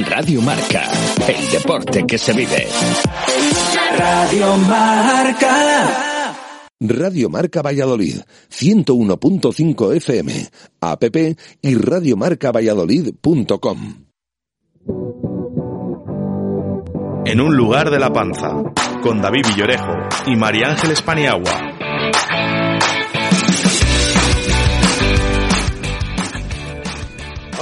Radio Marca, el deporte que se vive. Radio Marca. Radio Marca Valladolid, 101.5 FM, app y radiomarcavalladolid.com. En un lugar de la panza, con David Villorejo y María Ángeles Paniagua.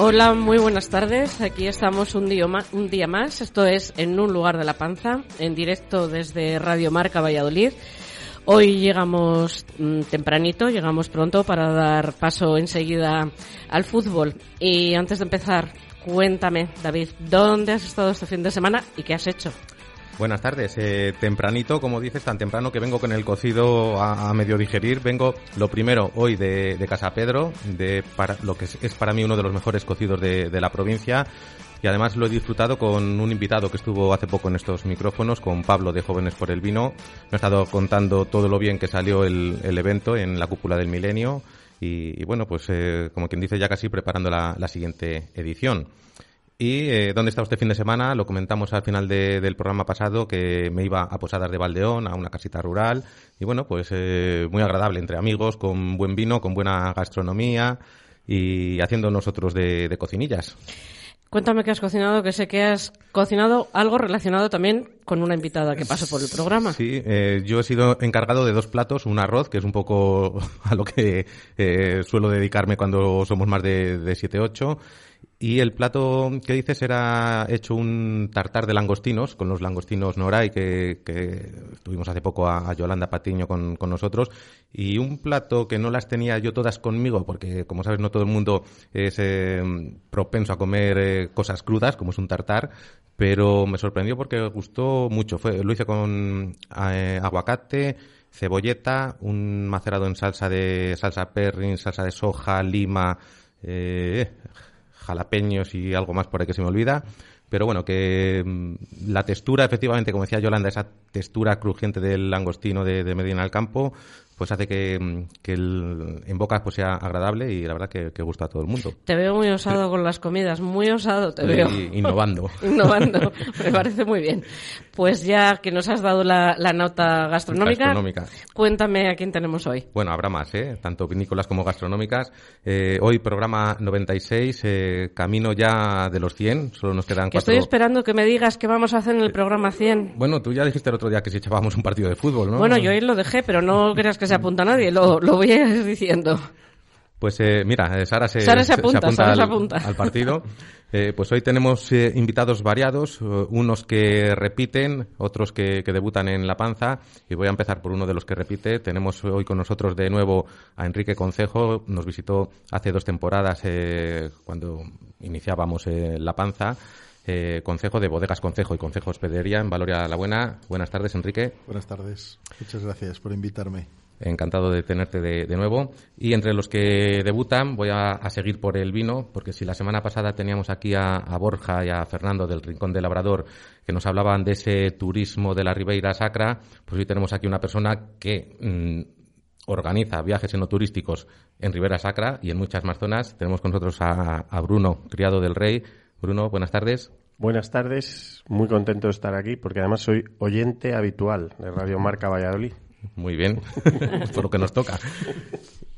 Hola, muy buenas tardes. Aquí estamos un día, un día más. Esto es En un lugar de la panza, en directo desde Radio Marca Valladolid. Hoy llegamos mm, tempranito, llegamos pronto para dar paso enseguida al fútbol. Y antes de empezar, cuéntame, David, ¿dónde has estado este fin de semana y qué has hecho? Buenas tardes. Eh, tempranito, como dices, tan temprano que vengo con el cocido a, medio digerir. Vengo, lo primero, hoy de, Casa Pedro, de para, lo que es, para mí uno de los mejores cocidos de, la provincia. Y además lo he disfrutado con un invitado que estuvo hace poco en estos micrófonos, con Pablo de Jóvenes por el Vino. Me ha estado contando todo lo bien que salió el, evento en la cúpula del milenio. Y, bueno, pues eh, como quien dice, ya casi preparando la siguiente edición. ¿Y eh, dónde está este fin de semana? Lo comentamos al final de, del programa pasado que me iba a Posadas de Valdeón, a una casita rural. Y bueno, pues eh, muy agradable entre amigos, con buen vino, con buena gastronomía y haciendo nosotros de, de cocinillas. Cuéntame qué has cocinado, que sé que has cocinado algo relacionado también con una invitada que pasó por el programa. Sí, eh, yo he sido encargado de dos platos, un arroz, que es un poco a lo que eh, suelo dedicarme cuando somos más de, de 7-8, y el plato que dices era hecho un tartar de langostinos, con los langostinos Noray, que, tuvimos hace poco a, Yolanda Patiño con, con, nosotros, y un plato que no las tenía yo todas conmigo, porque como sabes no todo el mundo es eh, propenso a comer eh, cosas crudas, como es un tartar, pero me sorprendió porque gustó mucho. Fue, lo hice con eh, aguacate, cebolleta, un macerado en salsa de salsa perrin, salsa de soja, lima, eh, jalapeños y algo más por ahí que se me olvida. Pero bueno, que mm, la textura, efectivamente, como decía Yolanda, esa textura crujiente del langostino de, de Medina del Campo, pues hace que, que el, en boca pues sea agradable y la verdad que, que, gusta a todo el mundo. Te veo muy osado con las comidas, muy osado te veo. Innovando. innovando, me parece muy bien. Pues ya que nos has dado la, la nota gastronómica, gastronómica, cuéntame a quién tenemos hoy. Bueno, habrá más, ¿eh? tanto vinícolas como gastronómicas. Eh, hoy programa 96, eh, camino ya de los 100, solo nos quedan que cuatro... Estoy esperando que me digas qué vamos a hacer en el programa 100. Bueno, tú ya dijiste el otro día que si echábamos un partido de fútbol, ¿no? Bueno, yo ahí lo dejé, pero no creas que se apunta nadie, lo, lo voy a ir diciendo. Pues eh, mira, Sara se, Sara se apunta, se apunta, Sara al, se apunta. al, partido. Eh, pues hoy tenemos eh, invitados variados, unos que repiten, otros que, que, debutan en La Panza. Y voy a empezar por uno de los que repite. Tenemos hoy con nosotros de nuevo a Enrique Concejo. Nos visitó hace dos temporadas eh, cuando iniciábamos La Panza. Eh, Concejo de Bodegas Concejo y Concejo Hospedería en Valoria La Buena. Buenas tardes, Enrique. Buenas tardes. Muchas gracias por invitarme. Encantado de tenerte de, nuevo. Y entre los que debutan, voy a, seguir por el vino, porque si la semana pasada teníamos aquí a, Borja y a Fernando del Rincón del Labrador, que nos hablaban de ese turismo de la Ribeira Sacra, pues hoy tenemos aquí una persona que mmm, organiza viajes enoturísticos en Ribera Sacra y en muchas más zonas. Tenemos con nosotros a Bruno, criado del Rey. Bruno, buenas tardes. Buenas tardes, muy contento de estar aquí porque además soy oyente habitual de Radio Marca Valladolid. Muy bien, por lo que nos toca.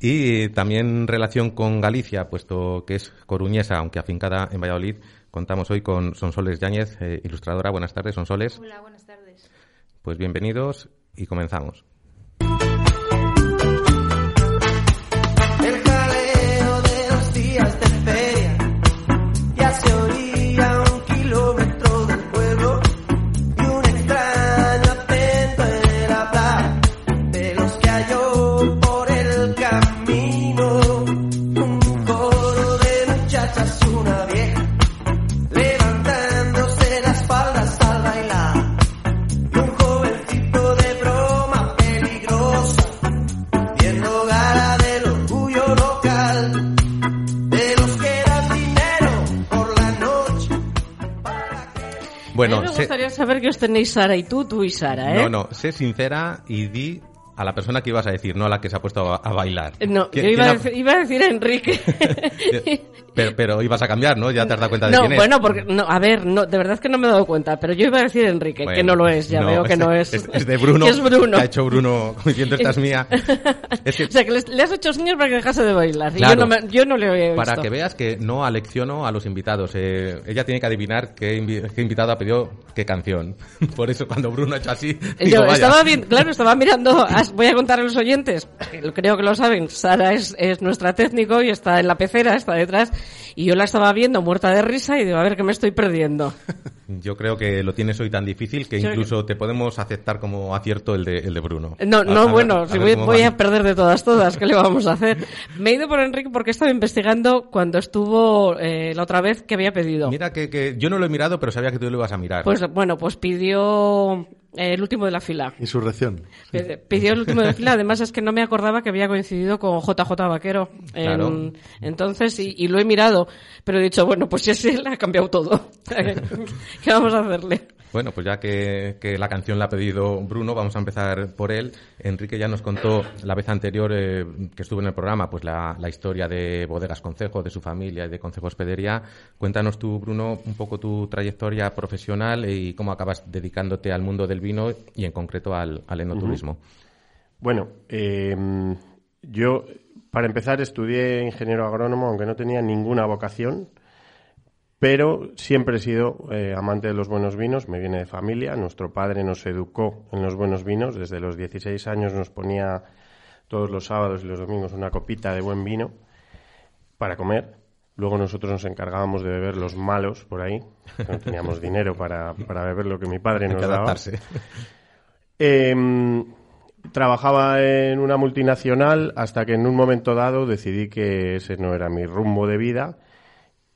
Y también en relación con Galicia, puesto que es coruñesa, aunque afincada en Valladolid, contamos hoy con Sonsoles Yáñez, eh, ilustradora. Buenas tardes, Sonsoles. Hola, buenas tardes. Pues bienvenidos y comenzamos. Gustaría saber que os tenéis Sara y tú, tú y Sara, ¿eh? No, no, sé sincera y di a la persona que ibas a decir, no a la que se ha puesto a, a bailar. No, ¿Quién- yo iba a, decir, iba a decir a Enrique. Pero, pero ibas a cambiar, ¿no? Ya te has dado cuenta de no, quién es. bueno, porque, no, a ver, no, de verdad es que no me he dado cuenta, pero yo iba a decir Enrique, que Bueno, no lo es, ya veo que no es. Es, es de Bruno. que es Bruno. que ha hecho Bruno diciendo esta es mía. Es que o sea, que le has hecho señas para que dejase de bailar. y Claro. yo, no me- yo no le he visto. Para que veas que no alecciono a los invitados. eh, ella tiene que adivinar qué, invi- qué invitado ha pedido qué canción. Por eso cuando Bruno ha hecho así, digo, Yo estaba bien, claro, estaba mirando, voy a contar a los oyentes, creo que lo saben, Sara es, es nuestra técnico y está en la pecera, está detrás, y yo la estaba viendo muerta de risa y digo, a ver qué me estoy perdiendo. Yo creo que lo tienes hoy tan difícil que incluso te podemos aceptar como acierto el de, el de Bruno. No, A- no, a bueno, a si voy, voy a perder de todas, todas, ¿qué le vamos a hacer? Me he ido por Enrique porque estaba investigando cuando estuvo eh, la otra vez que había pedido. Mira que, que yo no lo he mirado, pero sabía que tú lo ibas a mirar. Pues bueno, pues pidió eh, el último de la fila. Insurrección. Pidió el último de la fila, además es que no me acordaba que había coincidido con JJ Vaquero. en- Claro. entonces, y, y lo he mirado, pero he dicho, bueno, pues si es él, ha cambiado todo. ¿Qué vamos a hacerle? Bueno, pues ya que, que la canción la ha pedido Bruno, vamos a empezar por él. Enrique ya nos contó la vez anterior eh, que estuvo en el programa, pues la, la historia de Bodegas Concejo, de su familia y de Concejo Hospedería. Cuéntanos tú, Bruno, un poco tu trayectoria profesional y cómo acabas dedicándote al mundo del vino y en concreto al, al enoturismo. Bueno, eh, yo para empezar estudié ingeniero agrónomo, aunque no tenía ninguna vocación, pero siempre he sido eh, amante de los buenos vinos, me viene de familia, nuestro padre nos educó en los buenos vinos, desde los 16 años nos ponía todos los sábados y los domingos una copita de buen vino para comer. Luego nosotros nos encargábamos de beber los malos por ahí, no teníamos dinero para, para beber lo que mi padre nos daba. Em, trabajaba en una multinacional hasta que en un momento dado decidí que ese no era mi rumbo de vida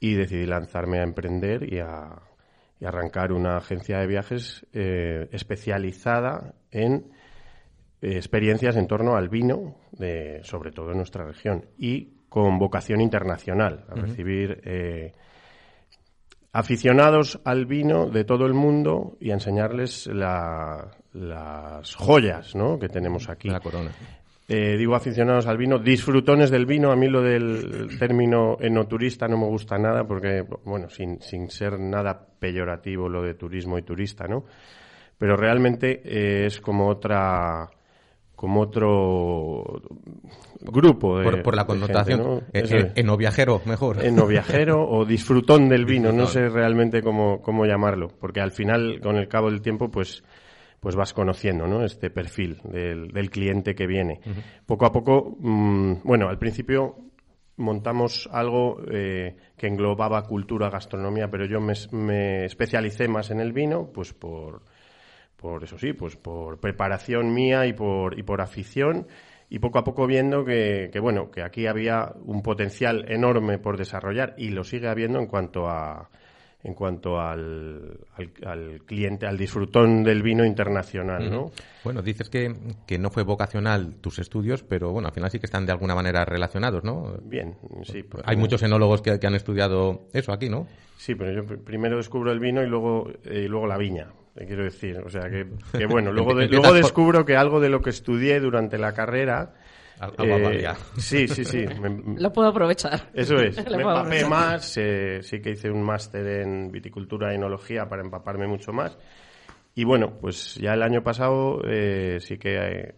y decidí lanzarme a emprender y a, y arrancar una agencia de viajes eh, especializada en eh, experiencias en torno al vino, de, sobre todo en nuestra región, y con vocación internacional, a recibir eh, aficionados al vino de todo el mundo y a enseñarles la- las joyas ¿no? que tenemos aquí. La corona. Eh, digo aficionados al vino, disfrutones del vino. A mí lo del término enoturista no me gusta nada porque, bueno, sin, sin ser nada peyorativo lo de turismo y turista, ¿no? Pero realmente eh, es como otra como otro grupo de, Por, por la de gente, connotación. ¿no? Eh, eh, es. enoviajero, mejor. Enoviajero o disfrutón del vino, no sé realmente cómo, cómo llamarlo, porque al final, con el cabo del tiempo, pues, pues vas conociendo ¿no? este perfil del, del cliente que viene. Poco a poco, mm, bueno, al principio montamos algo eh, que englobaba cultura, gastronomía, pero yo me, me especialicé más en el vino, pues por, por eso sí, pues por preparación mía y por, y por afición y poco a poco viendo que, que, bueno, que aquí había un potencial enorme por desarrollar y lo sigue habiendo en cuanto a en cuanto al, al, al cliente, al disfrutón del vino internacional, ¿no? Bueno, dices que, que no fue vocacional tus estudios, pero bueno, al final sí que están de alguna manera relacionados, ¿no? Bien, sí. porque- Hay muchos enólogos que, que han estudiado eso aquí, ¿no? Sí, pero yo pr- primero descubro el vino y luego, eh, y luego la viña, te quiero decir. O sea, que, que bueno, luego, de- luego descubro que algo de lo que estudié durante la carrera... Valía. sí, sí, sí. me- Lo puedo aprovechar. Eso es. Lo Me empapé más, eh, sí que hice un máster en viticultura y enología para empaparme mucho más. Y bueno, pues ya el año pasado eh, sí que eh,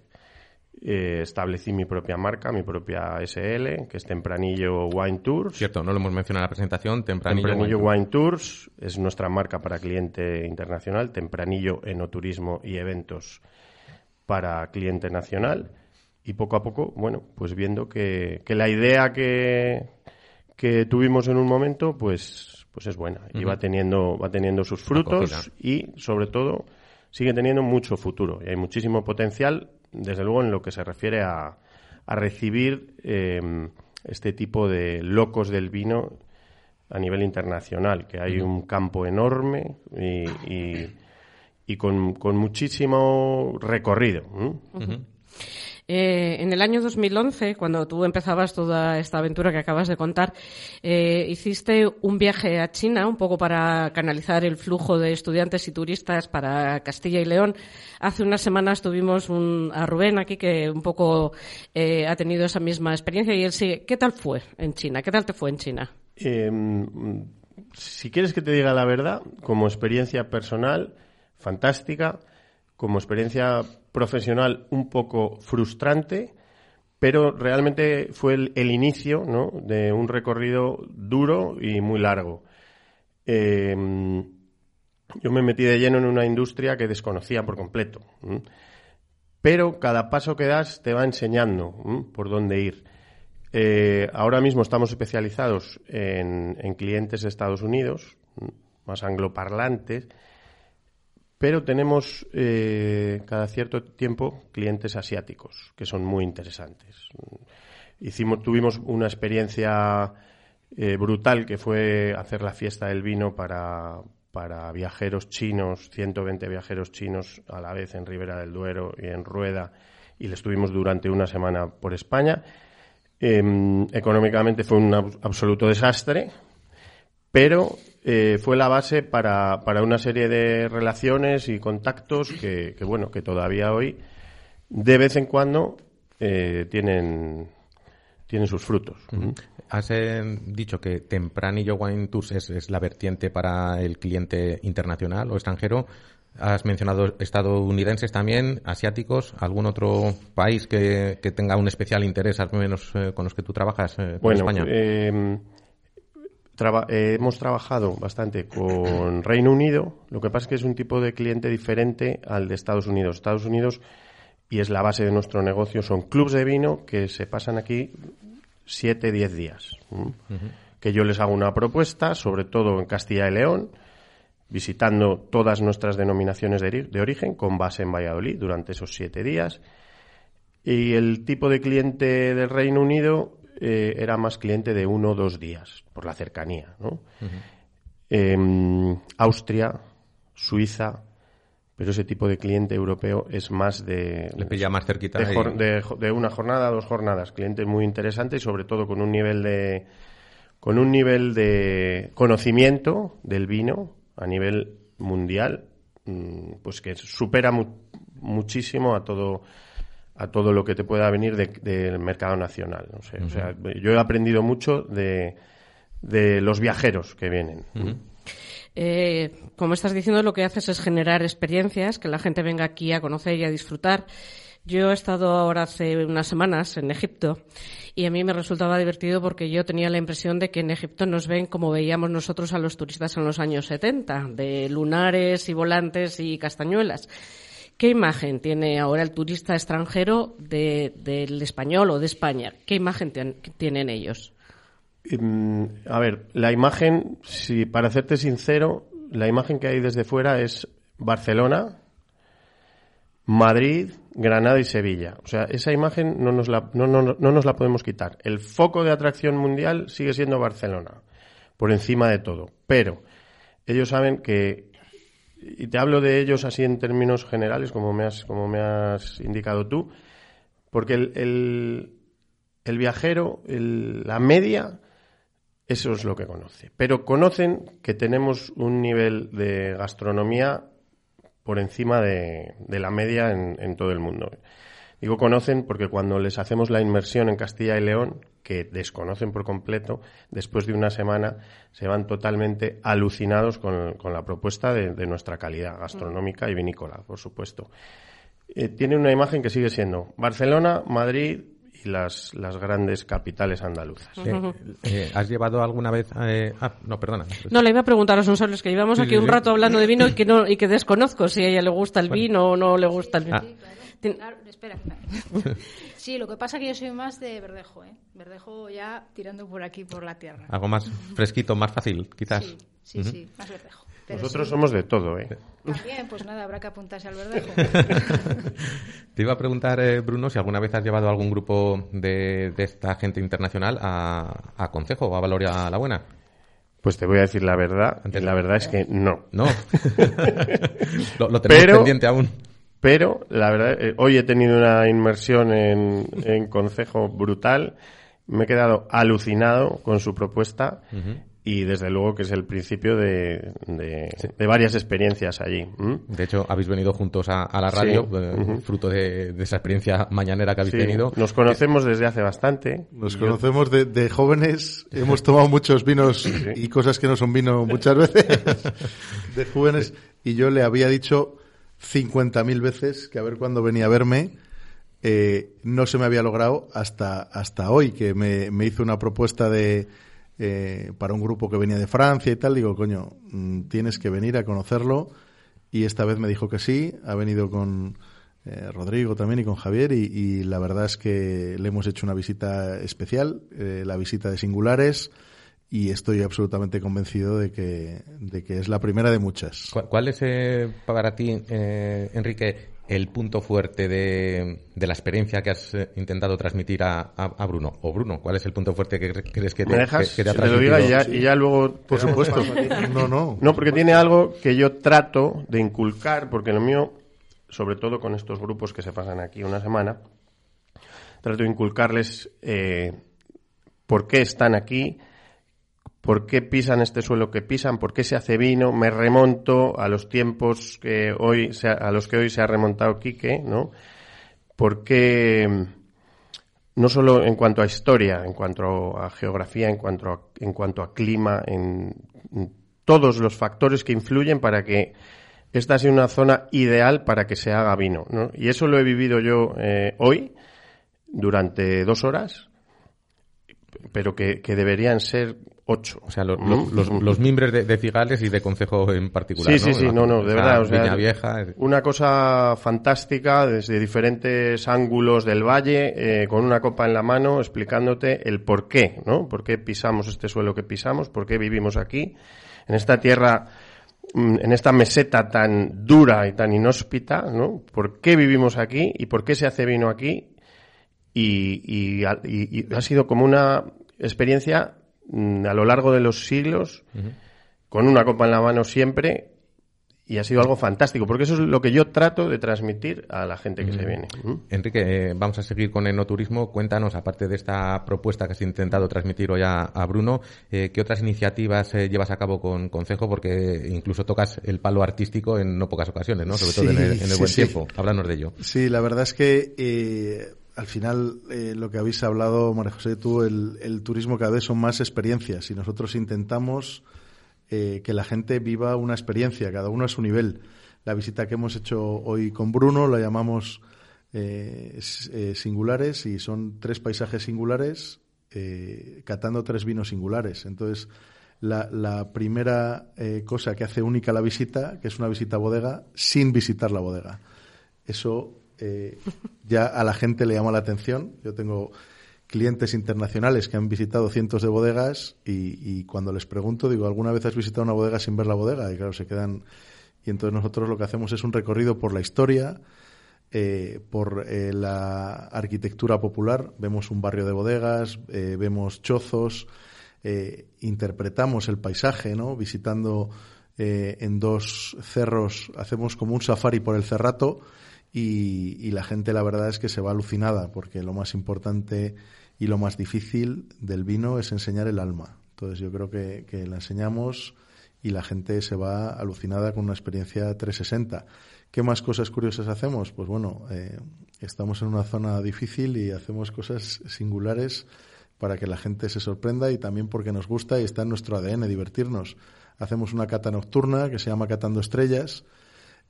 eh, establecí mi propia marca, mi propia SL, que es Tempranillo Wine Tours. Cierto, no lo hemos mencionado en la presentación, tempranillo. Tempranillo Wine Wine Tours es nuestra marca para cliente internacional, Tempranillo Enoturismo y eventos para cliente nacional. Y poco a poco, bueno, pues viendo que, que la idea que, que tuvimos en un momento, pues, pues es buena. Y va teniendo, va teniendo sus frutos y, sobre todo, sigue teniendo mucho futuro. Y hay muchísimo potencial, desde luego, en lo que se refiere a, a recibir eh, este tipo de locos del vino a nivel internacional, que hay un campo enorme y, y- y con, con muchísimo recorrido. ¿m? Eh, en el año 2011, cuando tú empezabas toda esta aventura que acabas de contar, eh, hiciste un viaje a China, un poco para canalizar el flujo de estudiantes y turistas para Castilla y León. Hace unas semanas tuvimos un, a Rubén aquí que un poco eh, ha tenido esa misma experiencia y él sigue. ¿Qué tal fue en China? ¿Qué tal te fue en China? Em, si quieres que te diga la verdad, como experiencia personal, fantástica, como experiencia profesional un poco frustrante, pero realmente fue el, inicio de un recorrido duro y muy largo. Em, yo me metí de lleno en una industria que desconocía por completo. Pero cada paso que das te va enseñando por dónde ir. Eh, ahora mismo estamos especializados en, clientes de Estados Unidos, más angloparlantes, pero tenemos eh, cada cierto tiempo clientes asiáticos que son muy interesantes. Hicimos, tuvimos una experiencia eh, brutal que fue hacer la fiesta del vino para, para viajeros chinos, 120 viajeros chinos a la vez en Ribera del Duero y en Rueda, y le estuvimos durante una semana por España. Em, económicamente fue un absoluto desastre, pero eh, fue la base para, para, una serie de relaciones y contactos que, bueno, que todavía hoy, de vez en cuando, eh, tienen, tienen sus frutos. Has eh, dicho que Tempranillo Wine Tours es, es, la vertiente para el cliente internacional o extranjero. Has mencionado estadounidenses también, asiáticos, algún otro país que, que tenga un especial interés, al menos con los que tú trabajas, con bueno, España. Eh, eh, hemos trabajado bastante con Reino Unido, lo que pasa es que es un tipo de cliente diferente al de Estados Unidos. Estados Unidos, y es la base de nuestro negocio, son clubs de vino que se pasan aquí 7, 10 días. Que yo les hago una propuesta, sobre todo en Castilla y León, visitando todas nuestras denominaciones de, de origen, con base en Valladolid durante esos siete días. Y el tipo de cliente del Reino Unido eh, era más cliente de uno o dos días, por la cercanía. ¿no? Em, Austria, Suiza, pero ese tipo de cliente europeo es más de... Le pilla más cerquita. De, de, una jornada, dos jornadas. Clientes muy interesantes y sobre todo con un nivel de con un nivel de conocimiento del vino a nivel mundial, mm, pues que supera muchísimo a todo a todo lo que te pueda venir del mercado nacional. No sé, O sea, yo he aprendido mucho de, de los viajeros que vienen. Eh, como estás diciendo, lo que haces es generar experiencias, que la gente venga aquí a conocer y a disfrutar. Yo he estado ahora hace unas semanas en Egipto y a mí me resultaba divertido porque yo tenía la impresión de que en Egipto nos ven como veíamos nosotros a los turistas en los años 70, de lunares y volantes y castañuelas. ¿Qué imagen tiene ahora el turista extranjero del español o de España? ¿Qué imagen tienen ellos? Em, a ver, la imagen, si para hacerte sincero, la imagen que hay desde fuera es Barcelona, Madrid, Granada y Sevilla. O sea, esa imagen no nos la, no, no, no nos la podemos quitar. El foco de atracción mundial sigue siendo Barcelona, por encima de todo. Pero ellos saben que y te hablo de ellos así en términos generales, como me has, como me has indicado tú, porque el, el, viajero, la media, eso es lo que conoce. Pero conocen que tenemos un nivel de gastronomía por encima de, de la media en, en todo el mundo. Digo conocen porque cuando les hacemos la inmersión en Castilla y León, que desconocen por completo, después de una semana se van totalmente alucinados con, la propuesta de, nuestra calidad gastronómica y vinícola, por supuesto. Eh, tiene una imagen que sigue siendo Barcelona, Madrid y las, las grandes capitales andaluzas. Eh, ¿Has llevado alguna vez... Eh, ah, no, perdona. No, le iba a preguntar a los sonsables que llevamos aquí un rato hablando de vino y que, no, y que desconozco si a ella le gusta el vino o no le gusta el vino. Claro, espera. Sí, lo que pasa es que yo soy más de verdejo, ¿eh? Verdejo ya tirando por aquí, por la tierra. Algo más fresquito, más fácil, quizás. Sí, sí, sí más verdejo. Nosotros somos de todo, ¿eh? También, pues nada, habrá que apuntarse al verdejo. Te iba a preguntar, eh, Bruno, si alguna vez has llevado algún grupo de, esta gente internacional a, a Consejo o a Valoria la Buena. Pues te voy a decir la verdad. La verdad es que no. No. lo, lo tenemos pendiente aún. Pero la verdad, eh, hoy he tenido una inmersión en, en Concejo brutal. Me he quedado alucinado con su propuesta y desde luego que es el principio de, de, de varias experiencias allí. De hecho, habéis venido juntos a, a la radio, Sí. eh, fruto de, de esa experiencia mañanera que habéis Sí, tenido. Nos conocemos desde hace bastante. Nos Yo- conocemos de, de jóvenes, hemos tomado muchos vinos y cosas que no son vino muchas veces, de jóvenes, y yo le había dicho 50.000 veces que a ver cuándo venía a verme, eh, no se me había logrado hasta, hasta hoy, que me, me hizo una propuesta de eh, para un grupo que venía de Francia y tal, digo, coño, mm, tienes que venir a conocerlo, y esta vez me dijo que sí, ha venido con eh, Rodrigo también y con Javier y, la verdad es que le hemos hecho una visita especial, eh, la visita de singulares y estoy absolutamente convencido de que, de que es la primera de muchas. ¿Cuál, es eh, para ti, eh, Enrique, el punto fuerte de, de la experiencia que has eh, intentado transmitir a, a- a Bruno? O Bruno, ¿cuál es el punto fuerte que cre- crees que te, ¿Me dejas? que- que te ha te lo diga y ya, transmitido? y ya luego... Por supuesto. No, no. No, porque tiene algo que yo trato de inculcar, porque lo mío, sobre todo con estos grupos que se pasan aquí una semana, trato de inculcarles eh, por qué están aquí, por qué pisan este suelo que pisan, por qué se hace vino, me remonto a los tiempos que hoy a los que hoy se ha remontado Quique, ¿no? Por qué no solo en cuanto a historia, en cuanto a geografía, en cuanto a, en cuanto a clima, en, todos los factores que influyen para que esta sea una zona ideal para que se haga vino. ¿no? Y eso lo he vivido yo eh, hoy durante dos horas, pero que deberían ser ocho. O sea, lo- ¿Mm? lo- los, los mimbres de, de Cigales y de Concejo en particular. Sí, sí, sí, no, no, de verdad. o sea, Viña Vieja. Una cosa fantástica desde diferentes ángulos del valle, eh, con una copa en la mano, explicándote el por qué, ¿no? Por qué pisamos este suelo que pisamos, por qué vivimos aquí, en esta tierra, mm, en esta meseta tan dura y tan inhóspita, ¿no? ¿Por qué vivimos aquí y por qué se hace vino aquí? Y, y ha- y- y ha sido como una experiencia a lo largo de los siglos, con una copa en la mano siempre, y ha sido algo fantástico, porque eso es lo que yo trato de transmitir a la gente que se viene. ¿Mm? Enrique, eh, vamos a seguir con enoturismo. Cuéntanos, aparte de esta propuesta que has intentado transmitir hoy a, a Bruno, eh, ¿qué otras iniciativas eh, llevas a cabo con Concejo? Porque incluso tocas el palo artístico en no pocas ocasiones, ¿no? Sobre todo en el, en el sí, buen sí. tiempo. Háblanos de ello. Sí, la verdad es que eh, al final eh, lo que habéis hablado, María José, tú, el, el turismo cada vez son más experiencias y nosotros intentamos eh, que la gente viva una experiencia, cada uno a su nivel. La visita que hemos hecho hoy con Bruno la llamamos eh, eh, singulares y son tres paisajes singulares catando tres vinos singulares. Entonces, la, la primera cosa que hace única la visita, que es una visita a bodega, sin visitar la bodega. Eso eh, ya a la gente le llama la atención. Yo tengo clientes internacionales que han visitado cientos de bodegas y, y cuando les pregunto, digo, ¿alguna vez has visitado una bodega sin ver la bodega? Y claro, se quedan... Y entonces nosotros lo que hacemos es un recorrido por la historia, eh, por eh, la arquitectura popular. Vemos un barrio de bodegas, vemos chozos, interpretamos el paisaje, ¿no? Visitando en dos cerros, hacemos como un safari por el cerrato y, la gente la verdad es que se va alucinada porque lo más importante y lo más difícil del vino es enseñar el alma. Entonces yo creo que, que la enseñamos y la gente se va alucinada con una experiencia 360. ¿Qué más cosas curiosas hacemos? Pues bueno, eh, estamos en una zona difícil y hacemos cosas singulares para que la gente se sorprenda y también porque nos gusta y está en nuestro ADN divertirnos. Hacemos una cata nocturna que se llama Catando Estrellas,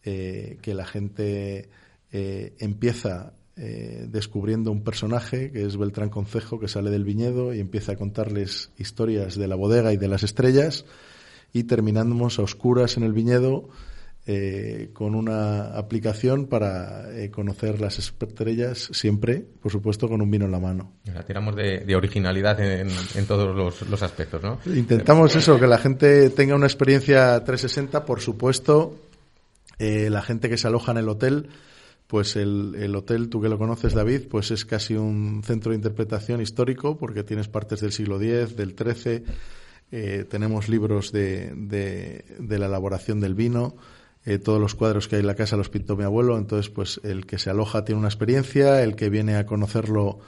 eh, que la gente eh, empieza eh, descubriendo un personaje que es Beltrán Concejo, que sale del viñedo y empieza a contarles historias de la bodega y de las estrellas y terminamos a oscuras en el viñedo eh, con una aplicación para eh, conocer las estrellas siempre, por supuesto, con un vino en la mano. O sea, tiramos de, de originalidad en, en todos los, los aspectos, ¿no? Intentamos eso, que la gente tenga una experiencia 360, por supuesto, la gente que se aloja en el hotel, pues el, el hotel, tú que lo conoces, David, pues es casi un centro de interpretación histórico, porque tienes partes del siglo X, del XIII, eh, tenemos libros de, de, de la elaboración del vino, eh, todos los cuadros que hay en la casa los pintó mi abuelo, entonces pues el que se aloja tiene una experiencia, el que viene a conocerlo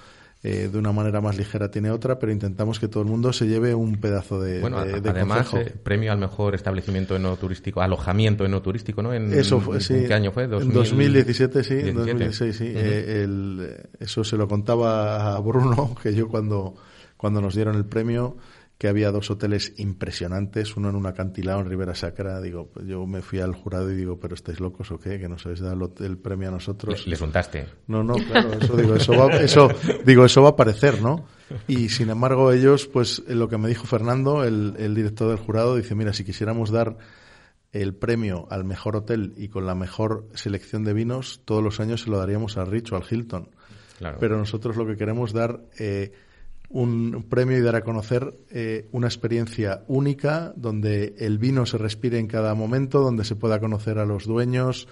eh, de una manera más ligera tiene otra, pero intentamos que todo el mundo se lleve un pedazo de, bueno, de, de además eh, premio al mejor establecimiento enoturístico, alojamiento enoturístico, ¿no? En, Eso fue, sí. ¿en qué año fue? En 2000... 2017, sí, en 17. 2016, sí. Eh, el- eso se lo contaba a Bruno, que yo cuando, cuando nos dieron el premio, que había dos hoteles impresionantes, uno en un acantilado en Ribera Sacra, digo, pues yo me fui al jurado y digo, pero estáis locos o qué, que nos habéis dado el, premio a nosotros. Le, les untaste. No, no, claro, eso digo, eso va, eso, digo, eso va a aparecer, ¿no? Y sin embargo ellos, pues eh, lo que me dijo Fernando, el, el director del jurado, dice, mira, si quisiéramos dar el premio al mejor hotel y con la mejor selección de vinos, todos los años se lo daríamos al Rich o al Hilton. Claro. Pero nosotros lo que queremos dar eh, un premio y dar a conocer eh, una experiencia única donde el vino se respire en cada momento, donde se pueda conocer a los dueños,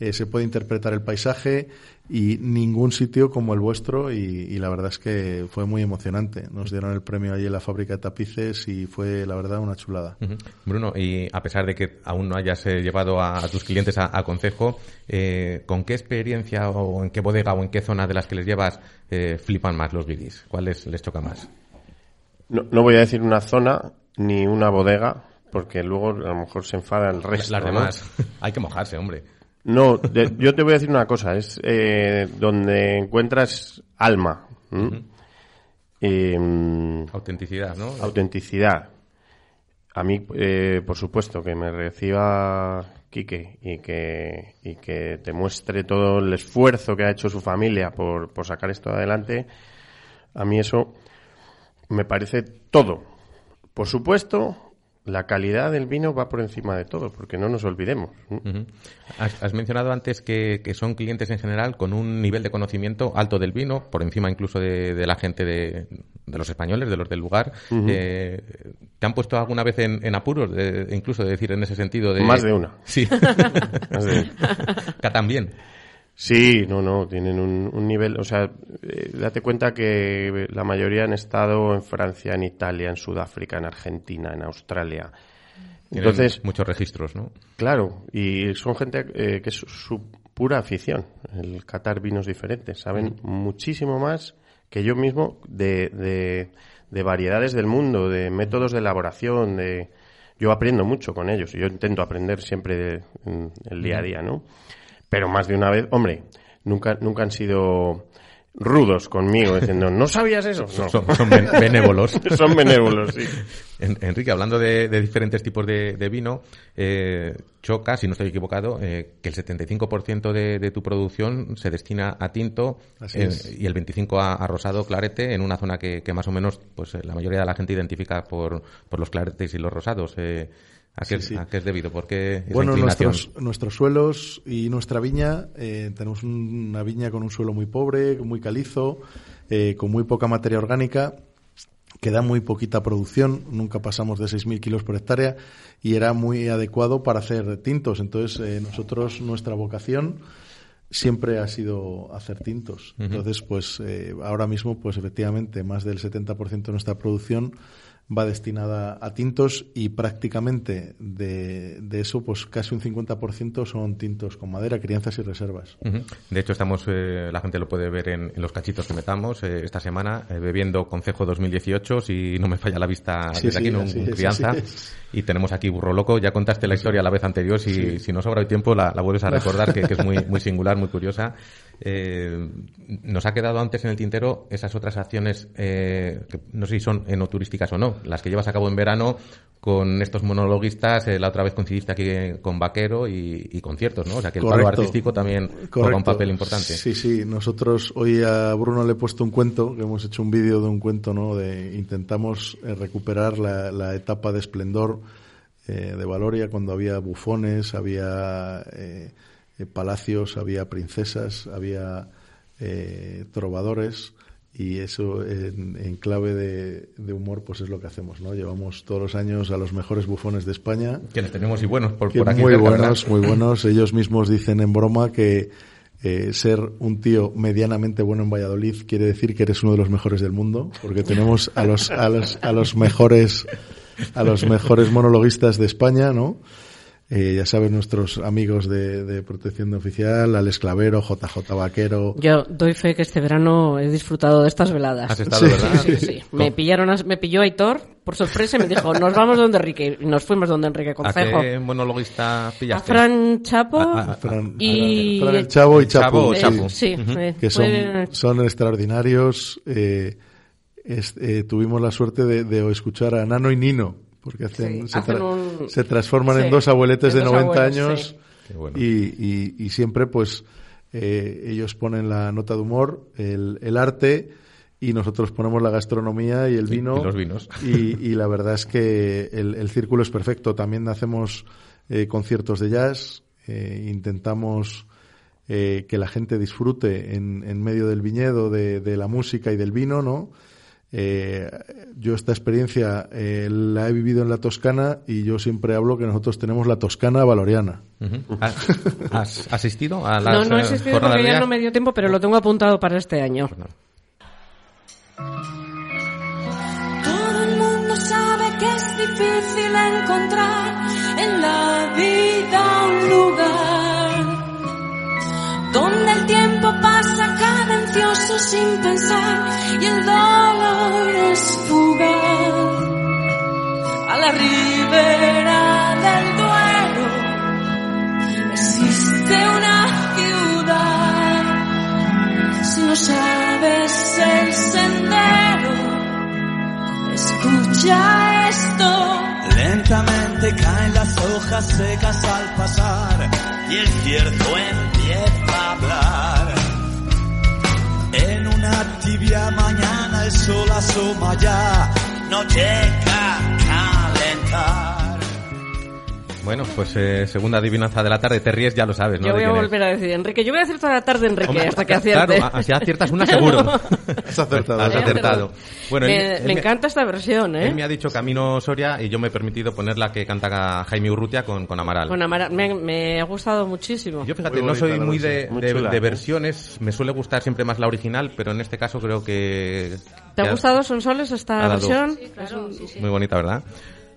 eh, se puede interpretar el paisaje y ningún sitio como el vuestro y, y la verdad es que fue muy emocionante. Nos dieron el premio allí en la fábrica de tapices y fue la verdad una chulada. Ujú. Bruno, y a pesar de que aún no hayas eh, llevado a, a tus clientes a, a consejo, eh, ¿con qué experiencia o en qué bodega o en qué zona de las que les llevas eh, flipan más los guiris? ¿Cuáles les choca más? No, no voy a decir una zona ni una bodega, porque luego a lo mejor se enfada el resto. Las ¿no? demás. Hay que mojarse, hombre. No, de- yo te voy a decir una cosa, es eh, donde encuentras alma. ¿m? Eh, mm, Autenticidad, ¿no? autenticidad. A mí, eh, por supuesto, que me reciba Quique y que, y que te muestre todo el esfuerzo que ha hecho su familia por, por sacar esto adelante, a mí eso me parece todo. Por supuesto, la calidad del vino va por encima de todo, porque no nos olvidemos. Has, has mencionado antes que, que son clientes en general con un nivel de conocimiento alto del vino, por encima incluso de, de la gente de, de los españoles, de los del lugar. Eh, ¿Te han puesto alguna vez en, en apuros, de- incluso de decir en ese sentido? De... Más de una. Sí. Más de una. Catan bien. Sí, no, no, tienen un, un nivel, o sea, eh, date cuenta que la mayoría han estado en Francia, en Italia, en Sudáfrica, en Argentina, en Australia. Tienen Entonces, muchos registros, ¿no? claro, y son gente eh, que es su pura afición, el catar vinos diferentes, saben muchísimo más que yo mismo de, de, de variedades del mundo, de métodos de elaboración, de... Yo aprendo mucho con ellos, yo intento aprender siempre de- en el día a día, ¿no? Pero más de una vez, hombre, nunca, nunca han sido rudos conmigo diciendo, ¿no sabías eso? No. Son, son ben- benévolos. Son benévolos, sí. En- Enrique, hablando de, de diferentes tipos de, de vino, eh, choca, si no estoy equivocado, eh, que el 75% de, de tu producción se destina a tinto eh, y el 25% a, a rosado clarete en una zona que, que más o menos pues eh, la mayoría de la gente identifica por, por los claretes y los rosados. ¿A, qué, Sí, sí. a qué es debido? ¿Por qué esa Bueno, nuestros, nuestros suelos y nuestra viña, eh, tenemos un- una viña con un suelo muy pobre, muy calizo, eh, con muy poca materia orgánica, que da muy poquita producción, nunca pasamos de 6.000 kilos por hectárea y era muy adecuado para hacer tintos. Entonces, eh, nosotros, nuestra vocación siempre ha sido hacer tintos. Entonces, pues eh, ahora mismo, pues efectivamente, más del 70% de nuestra producción va destinada a tintos y prácticamente de, de eso, pues casi un 50% son tintos con madera, crianzas y reservas. De hecho, estamos, eh, la gente lo puede ver en, en los cachitos que metamos eh, esta semana, eh, bebiendo Concejo 2018, si no me falla la vista Sí, desde sí, aquí, no un, crianza. es. Y tenemos aquí Burro Loco. Ya contaste la historia la vez anterior, si, Sí. si no sobra el tiempo la, la vuelves a recordar, que, que es muy, muy singular, muy curiosa. Eh, nos ha quedado antes en el tintero esas otras acciones, eh, que no sé si son enoturísticas o no, las que llevas a cabo en verano con estos monologuistas. eh, la otra vez coincidiste aquí con Vaquero y, y conciertos, ¿no? O sea que el palo artístico también juega un papel importante. Sí, sí. Nosotros hoy a Bruno le he puesto un cuento, que hemos hecho un vídeo de un cuento, ¿no? De intentamos eh, recuperar la, la etapa de esplendor eh, de Valoria cuando había bufones, había eh, palacios, había princesas, había trovadores y eso en, en clave de, de humor pues es lo que hacemos, ¿no? Llevamos todos los años a los mejores bufones de España Que les tenemos y buenos por, por aquí muy buenos, muy buenos. Ellos mismos dicen en broma que eh, ser un tío medianamente bueno en Valladolid quiere decir que eres uno de los mejores del mundo, porque tenemos a los a los a los mejores a los mejores monologuistas de España, ¿no? Eh, ya saben nuestros amigos de, de Protección Oficial, al Esclavero, JJ Vaquero. Yo doy fe que este verano he disfrutado de estas veladas. Has estado, ¿verdad? Sí, sí, sí. Me pillaron, a- me pilló Aitor por sorpresa y me dijo, nos vamos donde Enrique. Y nos fuimos donde Enrique ¿A Concejo. qué monologuista A? Fran Chapo A- a- Fran, y... Fran el Chavo y Chapo. Eh, Chapo. Sí, eh, que son, son extraordinarios. eh, es- eh, tuvimos la suerte de, de escuchar a Nano y Nino, porque hacen, Sí, se, hacen tra- un- se transforman sí, en dos abueletes en de dos 90 abuelos, años sí. Qué bueno. y, y- y siempre pues eh, ellos ponen la nota de humor, el, el arte y nosotros ponemos la gastronomía y el Sí, vino. y los vinos. Y, y la verdad es que el, el círculo es perfecto. También hacemos eh, conciertos de jazz, eh, intentamos eh, que la gente disfrute en, en medio del viñedo de, de la música y del vino, ¿no? Eh, yo esta experiencia eh, la he vivido en la Toscana y yo siempre hablo que nosotros tenemos la Toscana valoriana. Ujú. ¿Has, has asistido a las No, no he eh, jornadas porque ya no me dio tiempo, pero lo tengo apuntado para este año. Todo el mundo sabe que es difícil encontrar en la vida un lugar donde el tiempo pasa cadencioso sin pensar y el dolor es fugaz. A la ribera del Duero existe una ciudad. Si no sabes el sendero, Escucha esto. Lentamente caen las hojas secas al pasar y el cierzo empieza tibia mañana el sol asoma ya, no llega a calentar. Bueno, pues eh, segunda adivinanza de la tarde. Te ríes, ya lo sabes, ¿no? Yo voy a es. volver a decir, Enrique, yo voy a decir toda la tarde, Enrique, Hombre, hasta que acierte. Claro, a- si aciertas una seguro. Has acertado. Has acertado. Bueno, me, él- él me encanta esta versión, ¿eh? Él me ha dicho Camino Soria y yo me he permitido poner la que canta Jaime Urrutia con, con Amaral. Con Amara- me, me ha gustado muchísimo. Yo fíjate, Muy no soy muy de, Muy de- chula, de ¿eh? versiones, me suele gustar siempre más la original, pero en este caso creo que... ¿Te ha gustado Sonsoles esta ha dado- versión? Claro, sí, sí. Muy bonita, ¿verdad?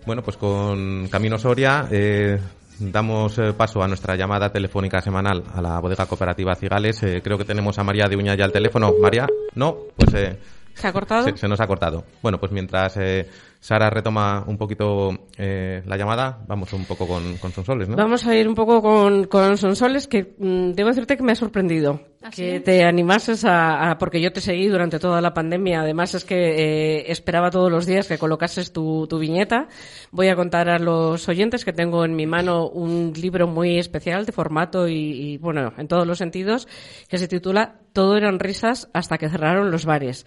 Bueno, pues con Camino Soria eh, damos eh, paso a nuestra llamada telefónica semanal a la bodega cooperativa Cigales. Eh, creo que tenemos a María de Uña ya al teléfono. María, no, pues eh, ¿Se ha cortado? se, se nos ha cortado. Bueno, pues mientras eh, Sara retoma un poquito eh, la llamada, vamos un poco con, con Sonsoles, ¿no? Vamos a ir un poco con, con Sonsoles, que mm, debo decirte que me ha sorprendido. ¿Ah, que sí? te animases a, a- Porque yo te seguí durante toda la pandemia. Además, es que eh, esperaba todos los días que colocases tu, tu viñeta. Voy a contar a los oyentes que tengo en mi mano un libro muy especial de formato y, y, bueno, en todos los sentidos, que se titula Todo eran risas hasta que cerraron los bares.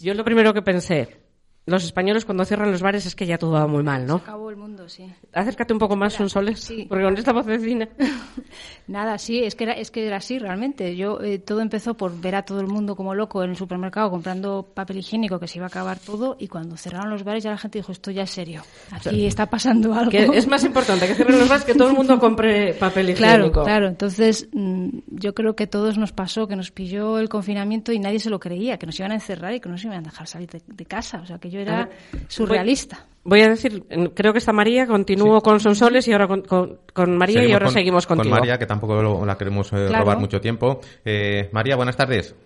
Yo lo primero que pensé. Los españoles cuando cierran los bares es que ya todo va muy mal, ¿no? Acabó el mundo, sí. Acércate un poco más, Sonsoles, Sí. porque con esta vocecina... Nada, sí, es que era, es que era así realmente. Yo eh, todo empezó por ver a todo el mundo como loco en el supermercado comprando papel higiénico que se iba a acabar todo y cuando cerraron los bares ya la gente dijo esto ya es serio. Aquí está pasando algo. Que es más importante que cierren los bares que todo el mundo compre papel Claro, higiénico. claro. Entonces, mm, yo creo que a todos nos pasó que nos pilló el confinamiento y nadie se lo creía, que nos iban a encerrar y que no nos iban a dejar salir de, de casa. O sea, que yo Era surrealista. Voy a decir, creo que está María, continúo con Sonsoles y ahora con, con- con María y Seguimos ahora con- seguimos con contigo. María, que tampoco lo- la queremos eh, Claro. robar mucho tiempo. Eh, María, buenas tardes.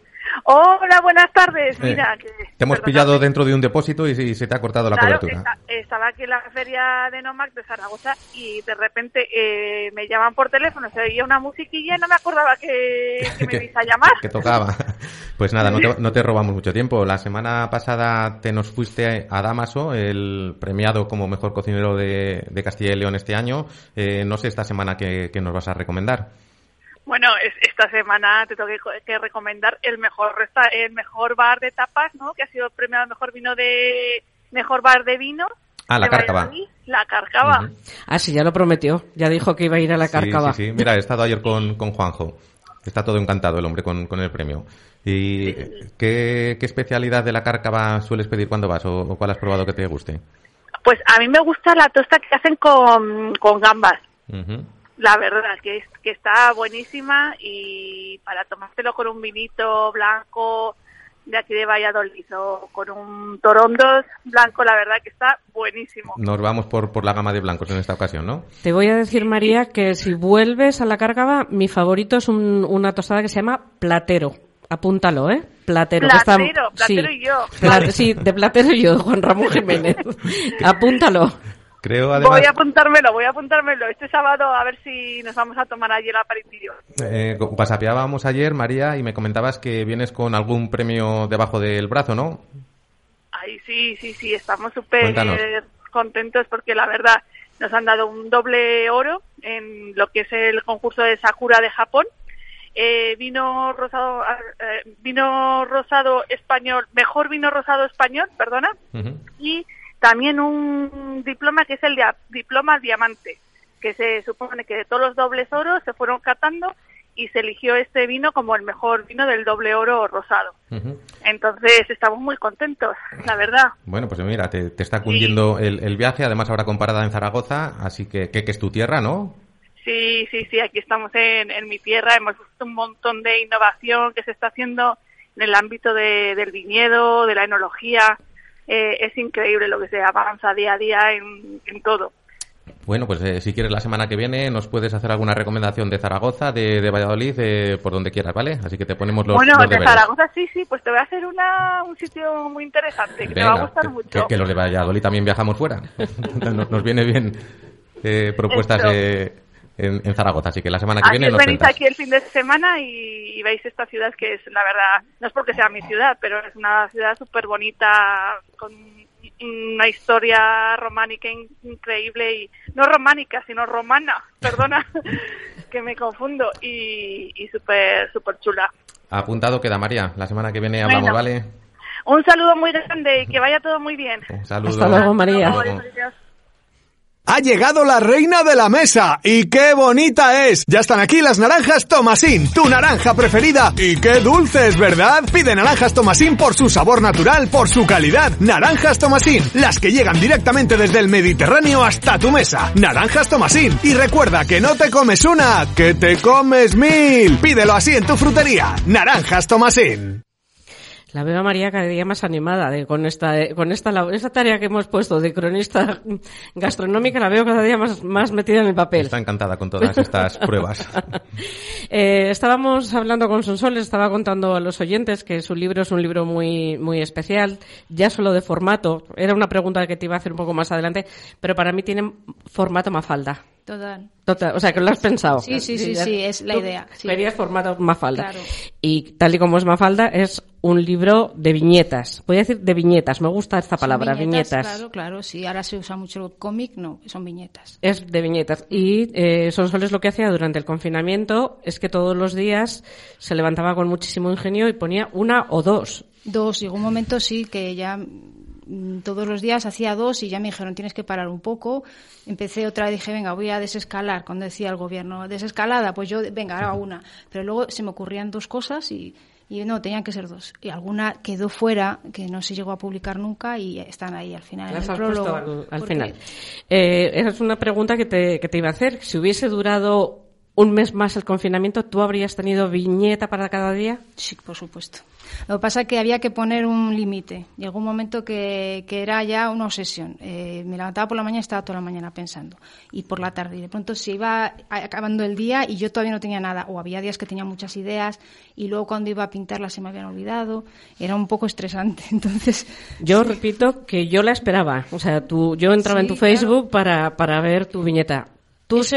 Hola, buenas tardes. Eh, Mira, que, Te hemos perdóname. pillado dentro de un depósito y, y se te ha cortado la Claro, cobertura. esta- estaba aquí en la feria de Nomac de Zaragoza y de repente eh, me llaman por teléfono, se oía una musiquilla y no me acordaba que, que me ibais a llamar. que tocaba. Pues nada, no te, no te robamos mucho tiempo. La semana pasada te nos fuiste a Damaso, el premiado como mejor cocinero de, de Castilla y León este año. Eh, no sé esta semana qué, qué nos vas a recomendar. Bueno, es- esta semana te tengo que, que recomendar el mejor resta el mejor bar de tapas, ¿no? Que ha sido premiado mejor vino de mejor bar de vino. Ah, la Cárcava. La Cárcava. Ujú. Ah, sí, ya lo prometió. Ya dijo que iba a ir a la Sí, cárcava. Sí, sí, Mira, he estado ayer con, con Juanjo. Está todo encantado el hombre con, con el premio. ¿Y qué, qué especialidad de la cárcava sueles pedir cuando vas o, o cuál has probado que te guste? Pues a mí me gusta la tosta que hacen con, con gambas. La verdad, que, es, que está buenísima y para tomártelo con un vinito blanco de aquí de Valladolid o con un torondos blanco, la verdad que está buenísimo. Nos vamos por, por la gama de blancos en esta ocasión, ¿no? Te voy a decir, María, que si vuelves a la cárcava, mi favorito es un- una tostada que se llama platero. Apúntalo, ¿eh? Platero. está- Platero, Platero sí. y yo. Pla- sí, de platero y yo, Juan Ramón Jiménez. Apúntalo. Creo además... Voy a apuntármelo, voy a apuntármelo. Este sábado a ver si nos vamos a tomar allí el aperitivo. Eh, whatsappeábamos ayer, María, y me comentabas que vienes con algún premio debajo del brazo, ¿no? Ay, sí, sí, sí, estamos súper Cuéntanos. contentos porque la verdad nos han dado un doble oro en lo que es el concurso de Sakura de Japón. Eh, vino rosado, eh, vino rosado español, mejor vino rosado español, perdona, y también un diploma que es el dia- diploma diamante, que se supone que de todos los dobles oros se fueron catando y se eligió este vino como el mejor vino del doble oro rosado. Entonces estamos muy contentos, la verdad. Bueno, pues mira, te, te está cundiendo el, el viaje, además ahora comparada en Zaragoza, así que, que, que es tu tierra, ¿no? Sí, sí, sí, aquí estamos en, en mi tierra, hemos visto un montón de innovación que se está haciendo en el ámbito de- del viñedo, de la enología. Eh, es increíble lo que se avanza día a día en, en todo. Bueno, pues eh, si quieres la semana que viene nos puedes hacer alguna recomendación de Zaragoza, de, de Valladolid, de por donde quieras, ¿vale? Así que te ponemos los, bueno, los de. Zaragoza sí, sí, pues te voy a hacer una, un sitio muy interesante que te va a Venga, gustar que, mucho. que- que los de Valladolid también viajamos fuera. nos, nos viene bien eh, propuestas Eso. eh, en, en Zaragoza, así que la semana que Así viene os nos venís aquí el fin de semana y, y veis esta ciudad que es, la verdad, no es porque sea mi ciudad, pero es una ciudad súper bonita, con una historia románica in- increíble y no románica, sino romana, perdona, que me confundo y, y súper, súper chula. Apuntado queda, María. La semana que viene hablamos, Bueno. ¿vale? Un saludo muy grande y que vaya todo muy bien. Un saludo. Hasta luego, María. Hasta luego. Ha llegado la reina de la mesa y qué bonita es. Ya están aquí las naranjas Tomasín, tu naranja preferida. Y qué dulces, ¿verdad? Pide naranjas Tomasín por su sabor natural, por su calidad. Naranjas Tomasín, las que llegan directamente desde el Mediterráneo hasta tu mesa. Naranjas Tomasín. Y recuerda que no te comes una, que te comes mil. Pídelo así en tu frutería. Naranjas Tomasín. La veo a María cada día más animada de, con esta con esta, la- esta tarea que hemos puesto de cronista gastronómica, la veo cada día más, más metida en el papel. Está encantada con todas estas pruebas. Eh, estábamos hablando con Sonsoles, estaba contando a los oyentes que su libro es un libro muy, muy especial, ya solo de formato. Era una pregunta que te iba a hacer un poco más adelante, pero para mí tiene formato Mafalda. Total. Total, o sea, que lo has pensado. Sí, sí, sí, sí, es la idea, sí. Querías formato Mafalda. Claro. Y tal y como es Mafalda, es un libro de viñetas. Voy a decir de viñetas, me gusta esta palabra, viñetas. Claro, claro, sí. Ahora se usa mucho el cómic, no, son viñetas. Es de viñetas. Y eh, Sonsoles lo que hacía durante el confinamiento es que todos los días se levantaba con muchísimo ingenio y ponía una o dos. Dos, llegó un momento sí que ya mm, todos los días hacía dos y ya me dijeron tienes que parar un poco. Empecé otra vez, dije, venga, voy a desescalar, cuando decía el gobierno, desescalada, pues yo, venga, haga una. Pero luego se me ocurrían dos cosas y, y no, tenían que ser dos. Y alguna quedó fuera, que no se llegó a publicar nunca y están ahí al final. en Las el has prólogo. al, final. Eh, esa es una pregunta que te, que te iba a hacer. Si hubiese durado un mes más el confinamiento, ¿tú habrías tenido viñeta para cada día? Sí, por supuesto. Lo que pasa es que había que poner un límite. Llegó un momento que, que era ya una obsesión. Eh, me levantaba por la mañana y estaba toda la mañana pensando. Y por la tarde. Y de pronto se iba acabando el día y yo todavía no tenía nada. O había días que tenía muchas ideas y luego cuando iba a pintarlas se me habían olvidado. Era un poco estresante. Entonces, Yo repito que yo la esperaba. O sea, tú, yo entraba en tu Facebook para, para ver tu viñeta. Tú eso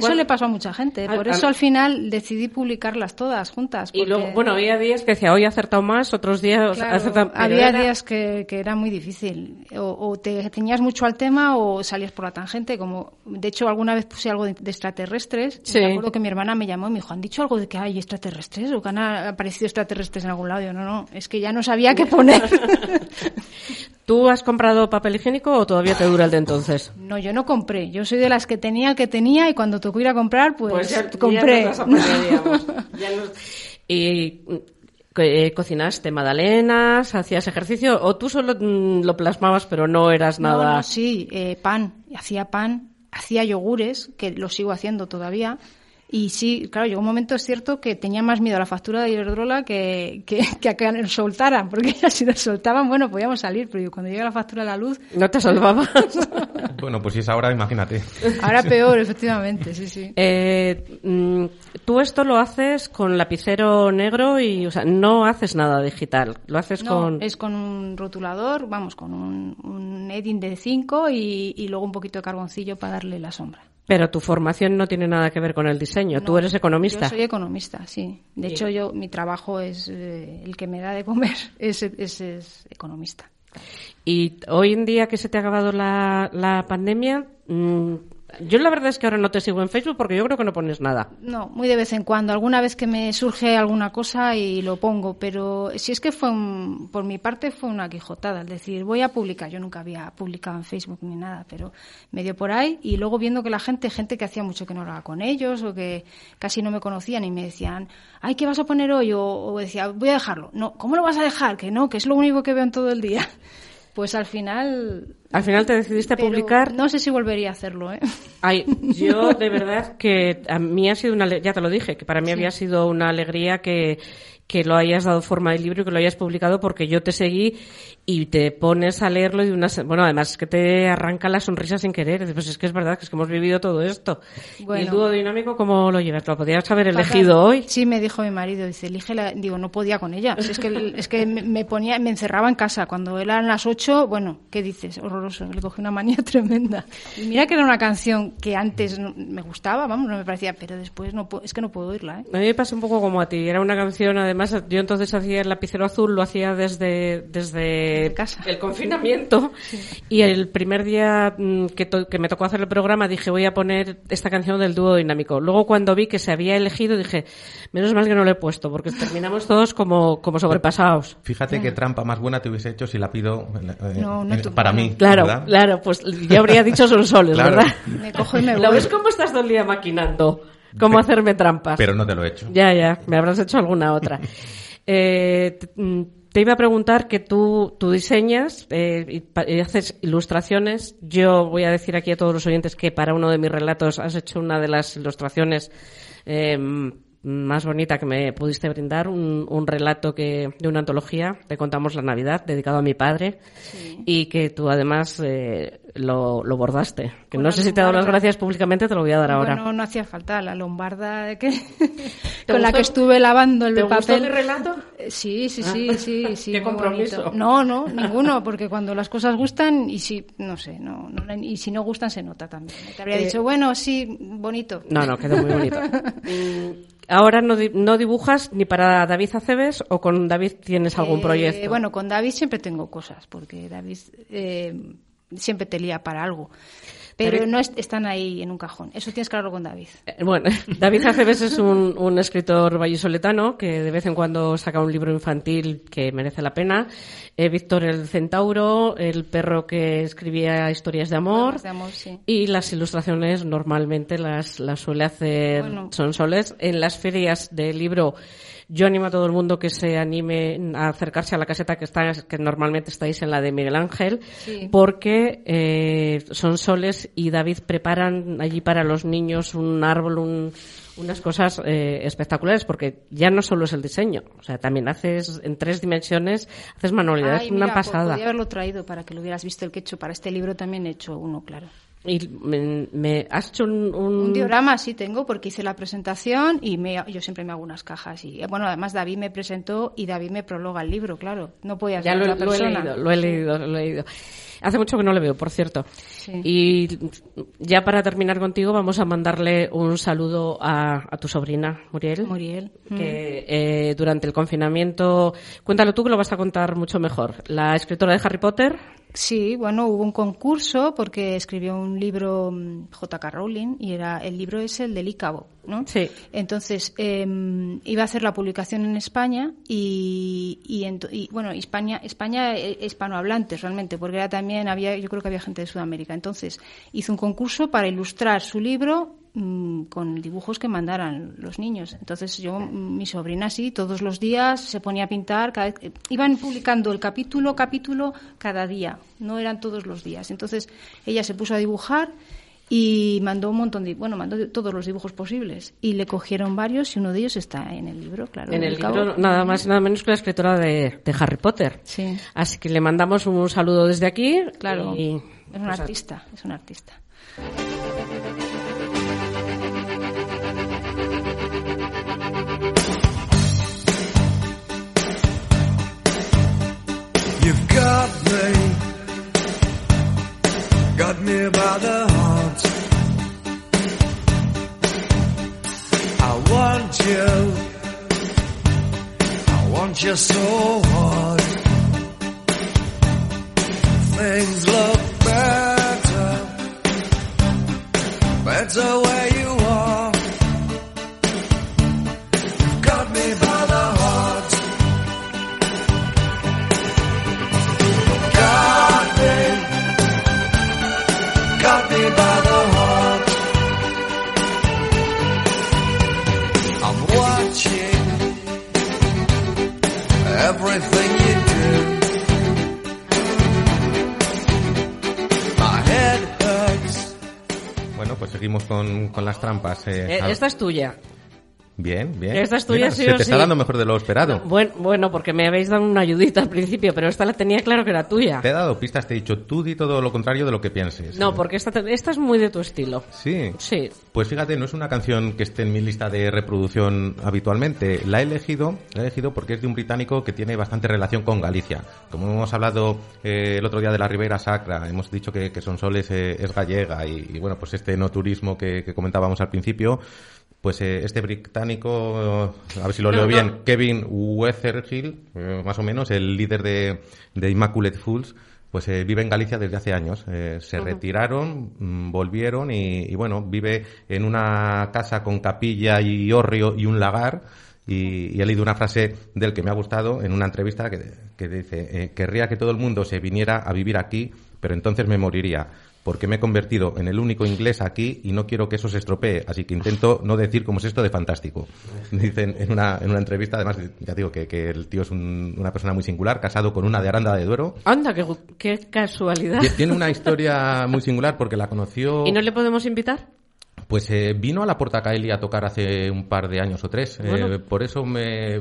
¿cuál- le pasó a mucha gente. Por al- eso al final decidí publicarlas todas juntas. Y luego, bueno, había días que decía, hoy he acertado más, otros días Claro, acertado... había era- días que, que era muy difícil. O, o te ceñías mucho al tema o salías por la tangente. Como, de hecho, alguna vez puse algo de, de extraterrestres. Sí. Me acuerdo que mi hermana me llamó y me dijo, ¿han dicho algo de que hay extraterrestres? ¿O que han aparecido extraterrestres en algún lado? Yo, no, no, es que ya no sabía qué poner. ¿Tú has comprado papel higiénico o todavía te dura el de entonces? no, yo no compré. Yo soy de las que tenía el que tenía y cuando tocó ir a comprar, pues, ya- compré. ya nos apañaríamos. Ya nos- Y eh, cocinaste magdalenas, hacías ejercicio o tú solo mm, lo plasmabas pero no eras No, nada... no, sí, eh, pan, hacía pan, hacía yogures, que lo sigo haciendo todavía, Y sí, claro, llegó un momento, es cierto, que tenía más miedo a la factura de Iberdrola que, que, que a que nos soltaran, porque si nos soltaban, bueno, podíamos salir, pero cuando llega la factura de la luz... No te salvabas. Bueno, pues si es ahora, imagínate. Ahora peor, efectivamente, sí, sí. Eh, mm, tú esto lo haces con lapicero negro y, o sea, no haces nada digital. Lo haces No, con. es con un rotulador, vamos, con un, un Edding de 5 y, y luego un poquito de carboncillo para darle la sombra. Pero tu formación no tiene nada que ver con el diseño. Tú eres economista. Yo soy economista, sí. De hecho, yo mi trabajo es eh, el que me da de comer, es, es, es economista. Y hoy en día que se te ha acabado la, la pandemia, mm, yo la verdad es que ahora no te sigo en Facebook porque yo creo que no pones nada. No, muy de vez en cuando. Alguna vez que me surge alguna cosa y lo pongo, pero si es que fue un- por mi parte fue una quijotada. Es decir, voy a publicar. Yo nunca había publicado en Facebook ni nada, pero me dio por ahí y luego viendo que la gente, gente que hacía mucho que no hablaba con ellos o que casi no me conocían y me decían, ay, ¿qué vas a poner hoy? O, o decía, voy a dejarlo. No, ¿cómo lo vas a dejar? Que no, que es lo único que veo en todo el día. Pues al final. Al final te decidiste a publicar. No sé si volvería a hacerlo, ¿eh? Ay, yo de verdad que a mí ha sido una, ya te lo dije, que para mí Sí. había sido una alegría que, que lo hayas dado forma de libro y que lo hayas publicado porque yo te seguí y te pones a leerlo y una, bueno, además es que te arranca la sonrisa sin querer. Pues es que es verdad, que es que hemos vivido todo esto. Bueno. ¿Y el dúo dinámico cómo lo llevas? ¿Lo podrías haber Fatal. elegido hoy? Sí, me dijo mi marido, dice, elígela. Digo, no podía con ella. Es que, es que me- ponía, me encerraba en casa. Cuando eran las ocho, bueno, ¿qué dices? Horroroso. Le cogí una manía tremenda. Y mira que era una canción que antes no- me gustaba, vamos, no me parecía, pero después no es que no puedo oírla, ¿eh? A mí me pasa un poco como a ti. Era una canción, además, yo entonces hacía el lapicero azul, lo hacía desde, desde el confinamiento. Y el primer día mm, que, to- que me tocó hacer el programa dije, voy a poner esta canción del dúo dinámico. Luego, cuando vi que se había elegido, dije, menos mal que no lo he puesto, porque terminamos todos como, como sobrepasados. Fíjate qué trampa más buena te hubiese hecho si la pido eh, No, no eh, para mí. Claro, ¿verdad? claro, pues yo habría dicho son soles, Claro. ¿verdad? Me cojo y me ¿Lo voy. ves cómo estás todo el día maquinando? ¿Cómo hacerme trampas? Pero no te lo he hecho. Ya, ya, me habrás hecho alguna otra. Eh, te, mm, te iba a preguntar que tú, tú diseñas eh, y haces ilustraciones. Yo voy a decir aquí a todos los oyentes que para uno de mis relatos has hecho una de las ilustraciones eh, más bonita que me pudiste brindar, un, un relato que de una antología, Te contamos la Navidad, dedicado a mi padre, y que tú además eh, lo, lo bordaste. Que Con no sé si te he dado las gracias públicamente, te lo voy a dar ahora. Bueno, no hacía falta la lombarda que, ¿Te con la gustó? que estuve lavando el ¿Te gustó papel. mi relato? Eh, Sí, sí, sí, Ah. sí, sí. Qué muy compromiso. bonito. No, no, ninguno, porque cuando las cosas gustan y si, no sé, no, no- y si no gustan se nota también. Te habría Eh, dicho, bueno, sí, bonito. No, no, quedó muy bonito. Mm, Ahora no, no dibujas ni para David Aceves o con David tienes algún Eh, proyecto. Bueno, con David siempre tengo cosas, porque David eh, siempre te lía para algo. Pero, no es- están ahí en un cajón. Eso tienes que hablarlo con David. Eh, Bueno, David Aceves es un, un escritor vallisoletano que de vez en cuando saca un libro infantil que merece la pena. Eh, Víctor el Centauro, el perro que escribía historias de amor. De amor, sí. Y las ilustraciones normalmente las, las suele hacer Bueno. Sonsoles. En las ferias del libro yo animo a todo el mundo que se anime a acercarse a la caseta que está, que normalmente estáis en la de Miguel Ángel, Sí. porque eh, Sonsoles y David preparan allí para los niños un árbol, un- unas cosas eh, espectaculares, porque ya no solo es el diseño, o sea, también haces en tres dimensiones, haces manualidades, Ay, una mira, pasada. Podría haberlo traído para que lo hubieras visto el que he hecho. Para este libro también he hecho uno, claro. Y me, me- has hecho un, un- Un diorama sí tengo porque hice la presentación y me, yo siempre me hago unas cajas. Y eh, bueno, además David me presentó y David me prologa el libro, claro. No podía Ya ser lo, otra lo he persona. leído, lo he leído, lo he leído. Hace mucho que no le veo, por cierto. Sí. Y ya para terminar contigo, vamos a mandarle un saludo a, a tu sobrina, Muriel. Muriel. Que eh, durante el confinamiento, cuéntalo tú que lo vas a contar mucho mejor. La escritora de Harry Potter. Sí, bueno, hubo un concurso porque escribió un libro mm, J.K. Rowling y era el libro es el del Ícabo, ¿no? Sí. Entonces eh, iba a hacer la publicación en España y, y, ento- y, bueno, España, España eh, hispanohablantes realmente, porque era también había, yo creo que había gente de Sudamérica. Entonces hizo un concurso para ilustrar su libro mm, con dibujos que mandaran los niños. Entonces yo, mm, mi sobrina sí, todos los días se ponía a pintar, cada vez- eh, iban publicando el capítulo, capítulo cada día, no eran todos los días. Entonces ella se puso a dibujar y mandó un montón de, bueno, mandó todos los dibujos posibles y le cogieron varios y uno de ellos está en el libro, claro. En el cabo. libro, nada más nada menos que la escritora de, de Harry Potter. Sí. Así que le mandamos un saludo desde aquí. Claro, y- es un pues, artista, es un artista. Got me, got me by the heart. I want you, I want you so hard. Things look better, better seguimos con, con las trampas. eh, Eh, esta es tuya. Bien, bien. esta es tuya, Mira, sí se te está dando mejor de lo esperado. Bueno, bueno, porque me habéis dado una ayudita al principio, pero esta la tenía claro que era tuya. Te he dado pistas, te he dicho tú di todo lo contrario de lo que pienses. No, porque esta, te- esta es muy de tu estilo. Sí. Sí. Pues fíjate, no es una canción que esté en mi lista de reproducción habitualmente. La he elegido, la he elegido porque es de un británico que tiene bastante relación con Galicia. Como hemos hablado eh, el otro día de la Ribera Sacra, hemos dicho que, que Sonsoles eh, es gallega y, y, bueno, pues este no turismo que, que comentábamos al principio, pues eh, este británico, eh, a ver si lo No, leo no. bien, Kevin Weatherhill, eh, más o menos, el líder de, de Immaculate Fools, pues eh, vive en Galicia desde hace años. Eh, se retiraron, mm, volvieron y, y, bueno, vive en una casa con capilla y hórreo y un lagar. Y, y he leído una frase del que me ha gustado en una entrevista que, que dice, eh, querría que todo el mundo se viniera a vivir aquí, pero entonces me moriría, porque me he convertido en el único inglés aquí y no quiero que eso se estropee, así que intento no decir cómo es esto de fantástico. Dicen en una, en una entrevista, además, ya digo que, que el tío es un- una persona muy singular, casado con una de Aranda de Duero, Anda, qué, qué casualidad. Tie- Tiene una historia muy singular porque la conoció. ¿Y no le podemos invitar? Pues eh, vino a la Portacaeli a tocar hace un par de años o tres. Eh, por eso me,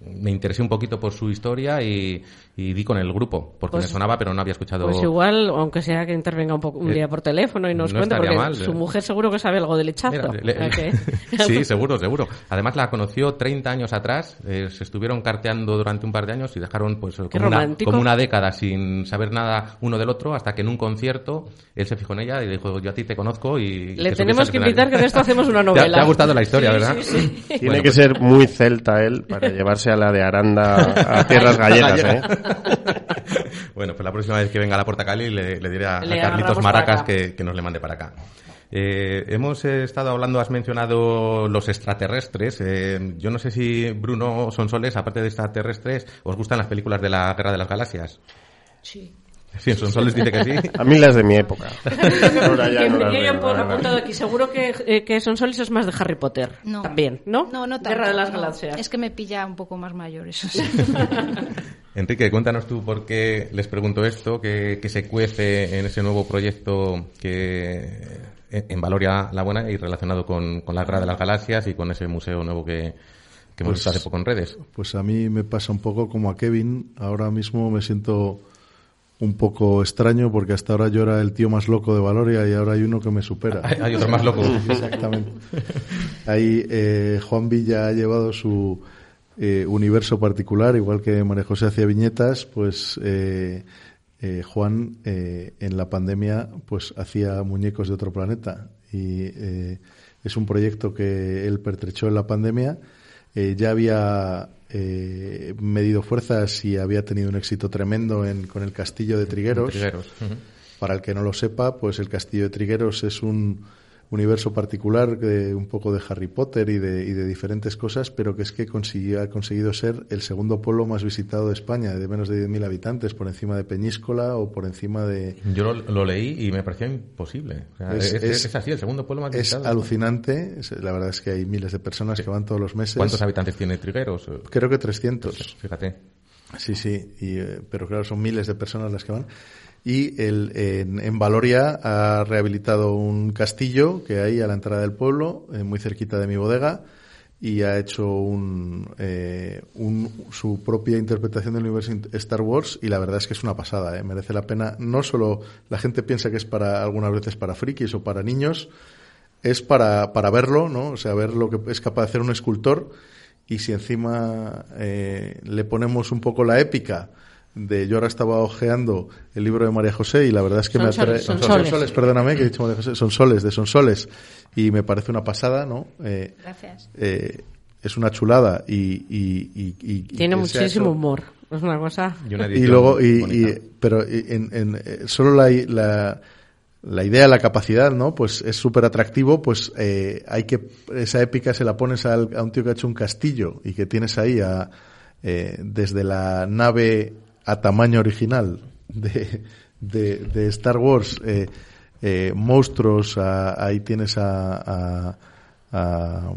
me interesé un poquito por su historia y, y di con el grupo, porque Pues- me sonaba, pero no había escuchado. Pues igual, aunque sea que intervenga un, poco, un Eh, día por teléfono y nos no cuente, porque mal, su eh. mujer seguro que sabe algo del lechazo. Mira, le- le- sí, seguro, seguro. Además la conoció 30 años atrás, eh, se estuvieron carteando durante un par de años y dejaron pues como una, como una década sin saber nada uno del otro hasta que en un concierto él se fijó en ella y dijo yo a ti te conozco y... Le te tenemos que al escenario". invitar que de esto hacemos una Te ha- novela. Te ha, gustado la historia, Sí, ¿verdad? sí, sí. Tiene Bueno, que pues- ser muy celta él para llevarse a la de Aranda a tierras gallegas, ¿eh? bueno, pues la próxima vez que venga a la Portacali le, le diré a, Carlitos Maracas que, que nos le mande para acá. Eh, hemos estado hablando, has mencionado los extraterrestres. Eh, yo no sé si Bruno Sonsoles, aparte de extraterrestres, ¿os gustan las películas de la Guerra de las Galaxias? Sí. Sí, Sonsoles dice que sí. A mí las de mi época. Ahora ya Que no me- las yo ya veo, he la verdad. apuntado aquí. Seguro que, eh, que son soles es más de Harry Potter. No. También, ¿no? No, no tanto. Guerra de las no. Galaxias. Es que me pilla un poco más mayor, eso sí. Enrique, cuéntanos tú por qué les pregunto esto, que, que se cuece en ese nuevo proyecto que en en Valoria la Buena y relacionado con, con la Guerra de las Galaxias y con ese museo nuevo que, que hemos Pues- visto hace poco en redes. Pues a mí me pasa un poco como a Kevin. Ahora mismo me siento un poco extraño porque hasta ahora yo era el tío más loco de Valoria y ahora hay uno que me supera. Hay- hay otro más loco. Exactamente. Ahí eh, Juan Villa ha llevado su eh, universo particular, igual que María José hacía viñetas, pues eh, eh, Juan eh, en la pandemia pues hacía muñecos de otro planeta y eh, es un proyecto que él pertrechó en la pandemia. Ya había eh, medido fuerzas y había tenido un éxito tremendo en, con el castillo de Trigueros. Para el que no lo sepa, pues el castillo de Trigueros es un universo particular de un poco de Harry Potter y de, y de diferentes cosas, pero que es que consiguió, ha conseguido ser el segundo pueblo más visitado de España, de menos de 10.000 habitantes, por encima de Peñíscola o por encima de... Yo lo, lo leí y me parecía imposible. O sea, es, es- es así, el segundo pueblo más es visitado. alucinante. Es- La verdad es que hay miles de personas que van todos los meses. ¿Cuántos habitantes tiene Trigueros? Creo que 300. Fíjate. Sí, sí, y, eh, pero claro, son miles de personas las que van. Y el, en, Valoria ha rehabilitado un castillo que hay a la entrada del pueblo, eh, muy cerquita de mi bodega, y ha hecho un, eh, su propia interpretación del universo Star Wars y la verdad es que es una pasada, ¿eh? merece la pena. No solo la gente piensa que es para algunas veces para frikis o para niños, es para, para verlo, ¿no? O sea, ver lo que es capaz de hacer un escultor y si encima eh, le ponemos un poco la épica de yo ahora estaba ojeando el libro de María José y la verdad es que son me soles, son, son soles. soles, perdóname que he dicho María José, son soles de son soles y me parece una pasada, ¿no? Eh, Gracias. Eh, es una chulada y, y, y, y tiene muchísimo humor, es una cosa. Y, una y luego y, pero en, en, en, solo la, la la idea, la capacidad, ¿no? Pues es súper atractivo, pues eh, hay que, esa épica se la pones a, a, un tío que ha hecho un castillo y que tienes ahí a, eh, desde la nave a tamaño original de, de, de Star Wars, eh, eh monstruos, a, ahí tienes a, a,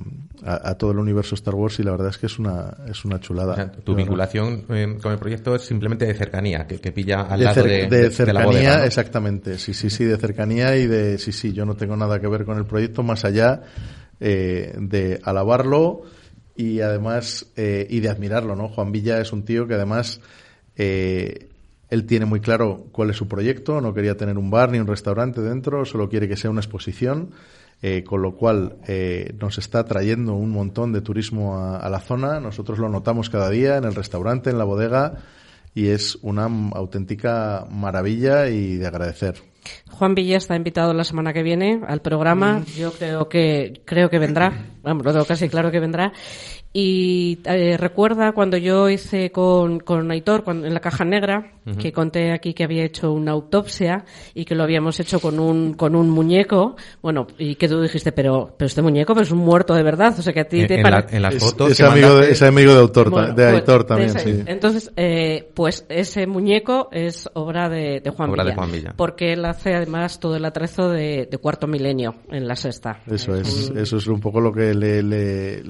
a, todo el universo Star Wars y la verdad es que es una, es una chulada. O sea, tu vinculación eh, con el proyecto es simplemente de cercanía, que, que pilla al de lado de, de, de cercanía, la bodega, ¿no? exactamente, sí, sí, sí, de cercanía y de, sí, sí, yo no tengo nada que ver con el proyecto más allá eh, de alabarlo y además, y de admirarlo, ¿no? Juan Villa es un tío que además, eh, él tiene muy claro cuál es su proyecto, no quería tener un bar ni un restaurante dentro, solo quiere que sea una exposición. Eh, con lo cual eh, nos está trayendo un montón de turismo a, a, la zona. Nosotros lo notamos cada día en el restaurante, en la bodega, y es una auténtica maravilla y de agradecer. Juan Villa está invitado la semana que viene al programa. Mm. Yo creo que creo que vendrá. Vamos, lo tengo casi claro que vendrá. Y eh, recuerda cuando yo hice con, con Aitor cuando, en la caja negra, uh -huh. que conté aquí que había hecho una autopsia y que lo habíamos hecho con un, con un muñeco. Bueno, y que tú dijiste, pero, pero este muñeco pero es un muerto de verdad. O sea que a ti en, te en, para... la, en las fotos. Es, es amigo, de, es amigo de autor, bueno, de Aitor pues, también, ese, sí. Entonces, eh, pues ese muñeco es obra de, de Juan obra Villa. De Juan Villa. Porque él hace además todo el atrezo de, de cuarto milenio en la sexta. Eso es, un... eso es un poco lo que le, le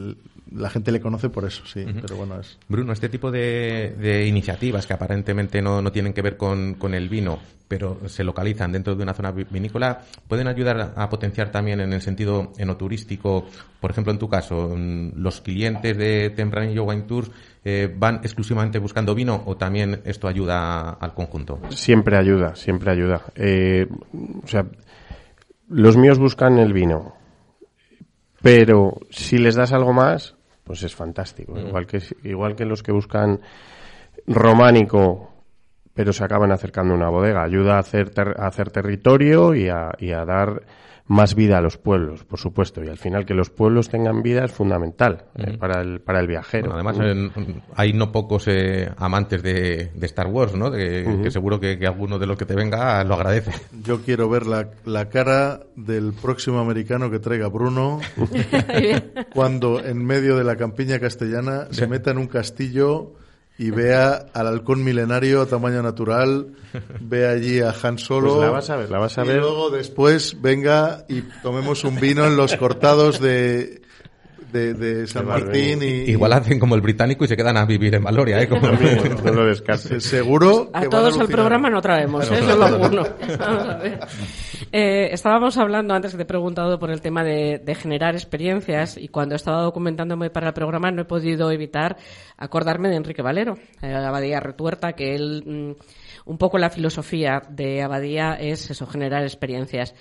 la gente le conoce por eso, sí. Uh -huh. Pero bueno, es. Bruno, este tipo de, de iniciativas que aparentemente no, no, tienen que ver con, con, el vino, pero se localizan dentro de una zona vinícola, pueden ayudar a potenciar también en el sentido enoturístico. Por ejemplo, en tu caso, los clientes de Tempranillo Wine Tours eh, van exclusivamente buscando vino o también esto ayuda al conjunto. Siempre ayuda, siempre ayuda. Eh, o sea, los míos buscan el vino. Pero si les das algo más, pues es fantástico. Mm. Igual que igual que los que buscan románico, pero se acaban acercando a una bodega, ayuda a hacer ter a hacer territorio y a, y a, dar más vida a los pueblos, por supuesto. Y al final que los pueblos tengan vida es fundamental eh, para el para el viajero. Bueno, además en, hay no pocos eh, amantes de, de, Star Wars, ¿no? De, uh -huh. Que seguro que, que, alguno de los que te venga lo agradece. Yo quiero ver la, la cara del próximo americano que traiga Bruno cuando en medio de la campiña castellana se meta en un castillo y vea al halcón milenario a tamaño natural, vea allí a Han Solo. Pues la vas a ver, la vas a y ver. luego después venga y tomemos un vino en los cortados de, de, de, San Martín. Y, Igual hacen como el británico y se quedan a vivir en Valoria, ¿eh? Como... no, lo descartes. Seguro. A todos al programa no traemos, ¿eh? Solo uno. Vamos a ver. Eh, estábamos hablando antes que te he preguntado por el tema de, de, generar experiencias y cuando estaba documentándome para el programa no he podido evitar acordarme de Enrique Valero, eh, Abadía Retuerta, que él, mm, un poco la filosofía de Abadía es eso, generar experiencias.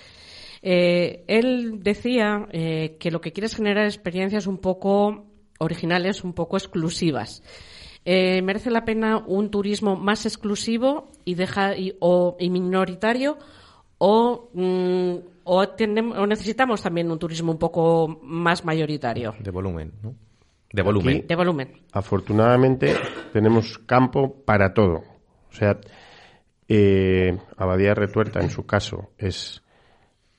Eh, él decía eh, que lo que quiere es generar experiencias un poco originales, un poco exclusivas. Eh, merece la pena un turismo más exclusivo y, deja, y, o, y minoritario o, mm, o, tenemos, o, necesitamos también un turismo un poco más mayoritario. De volumen, ¿no? De volumen. Aquí, de volumen. Afortunadamente tenemos campo para todo. O sea, eh, Abadía Retuerta en su caso es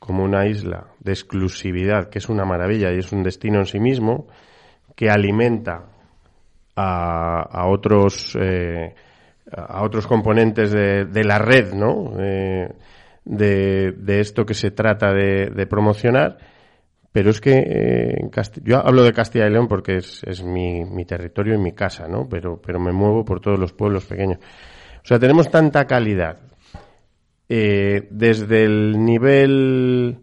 como una isla de exclusividad, que es una maravilla y es un destino en sí mismo, que alimenta a, a otros eh, a otros componentes de, la red, ¿no? Eh, de, de, esto que se trata de, promocionar. Pero es que eh, yo hablo de Castilla y León porque es, es mi, mi, territorio y mi casa, ¿no? Pero, pero me muevo por todos los pueblos pequeños. O sea, tenemos tanta calidad eh, desde el nivel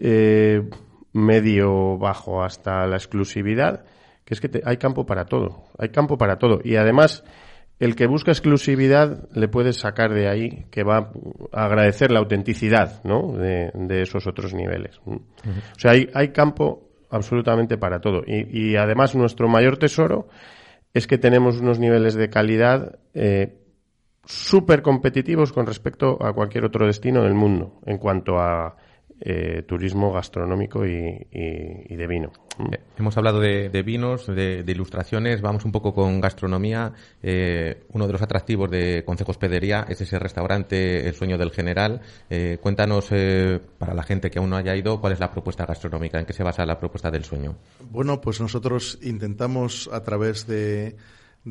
eh, medio bajo hasta la exclusividad, que es que te- hay campo para todo, hay campo para todo. Y además, el que busca exclusividad le puedes sacar de ahí que va a agradecer la autenticidad ¿no? de, de esos otros niveles. ¿m? O sea, hay, hay campo absolutamente para todo. Y, y además nuestro mayor tesoro es que tenemos unos niveles de calidad eh, súper competitivos con respecto a cualquier otro destino del mundo en cuanto a eh, turismo gastronómico y, y- y de vino. Eh, Hemos hablado de, de vinos, de, de ilustraciones, vamos un poco con gastronomía. Eh, uno de los atractivos de Concejo Hospedería es ese restaurante El Sueño del General. Eh, cuéntanos, eh, para la gente que aún no haya ido, cuál es la propuesta gastronómica, en qué se basa la propuesta del sueño. Bueno, pues nosotros intentamos a través de,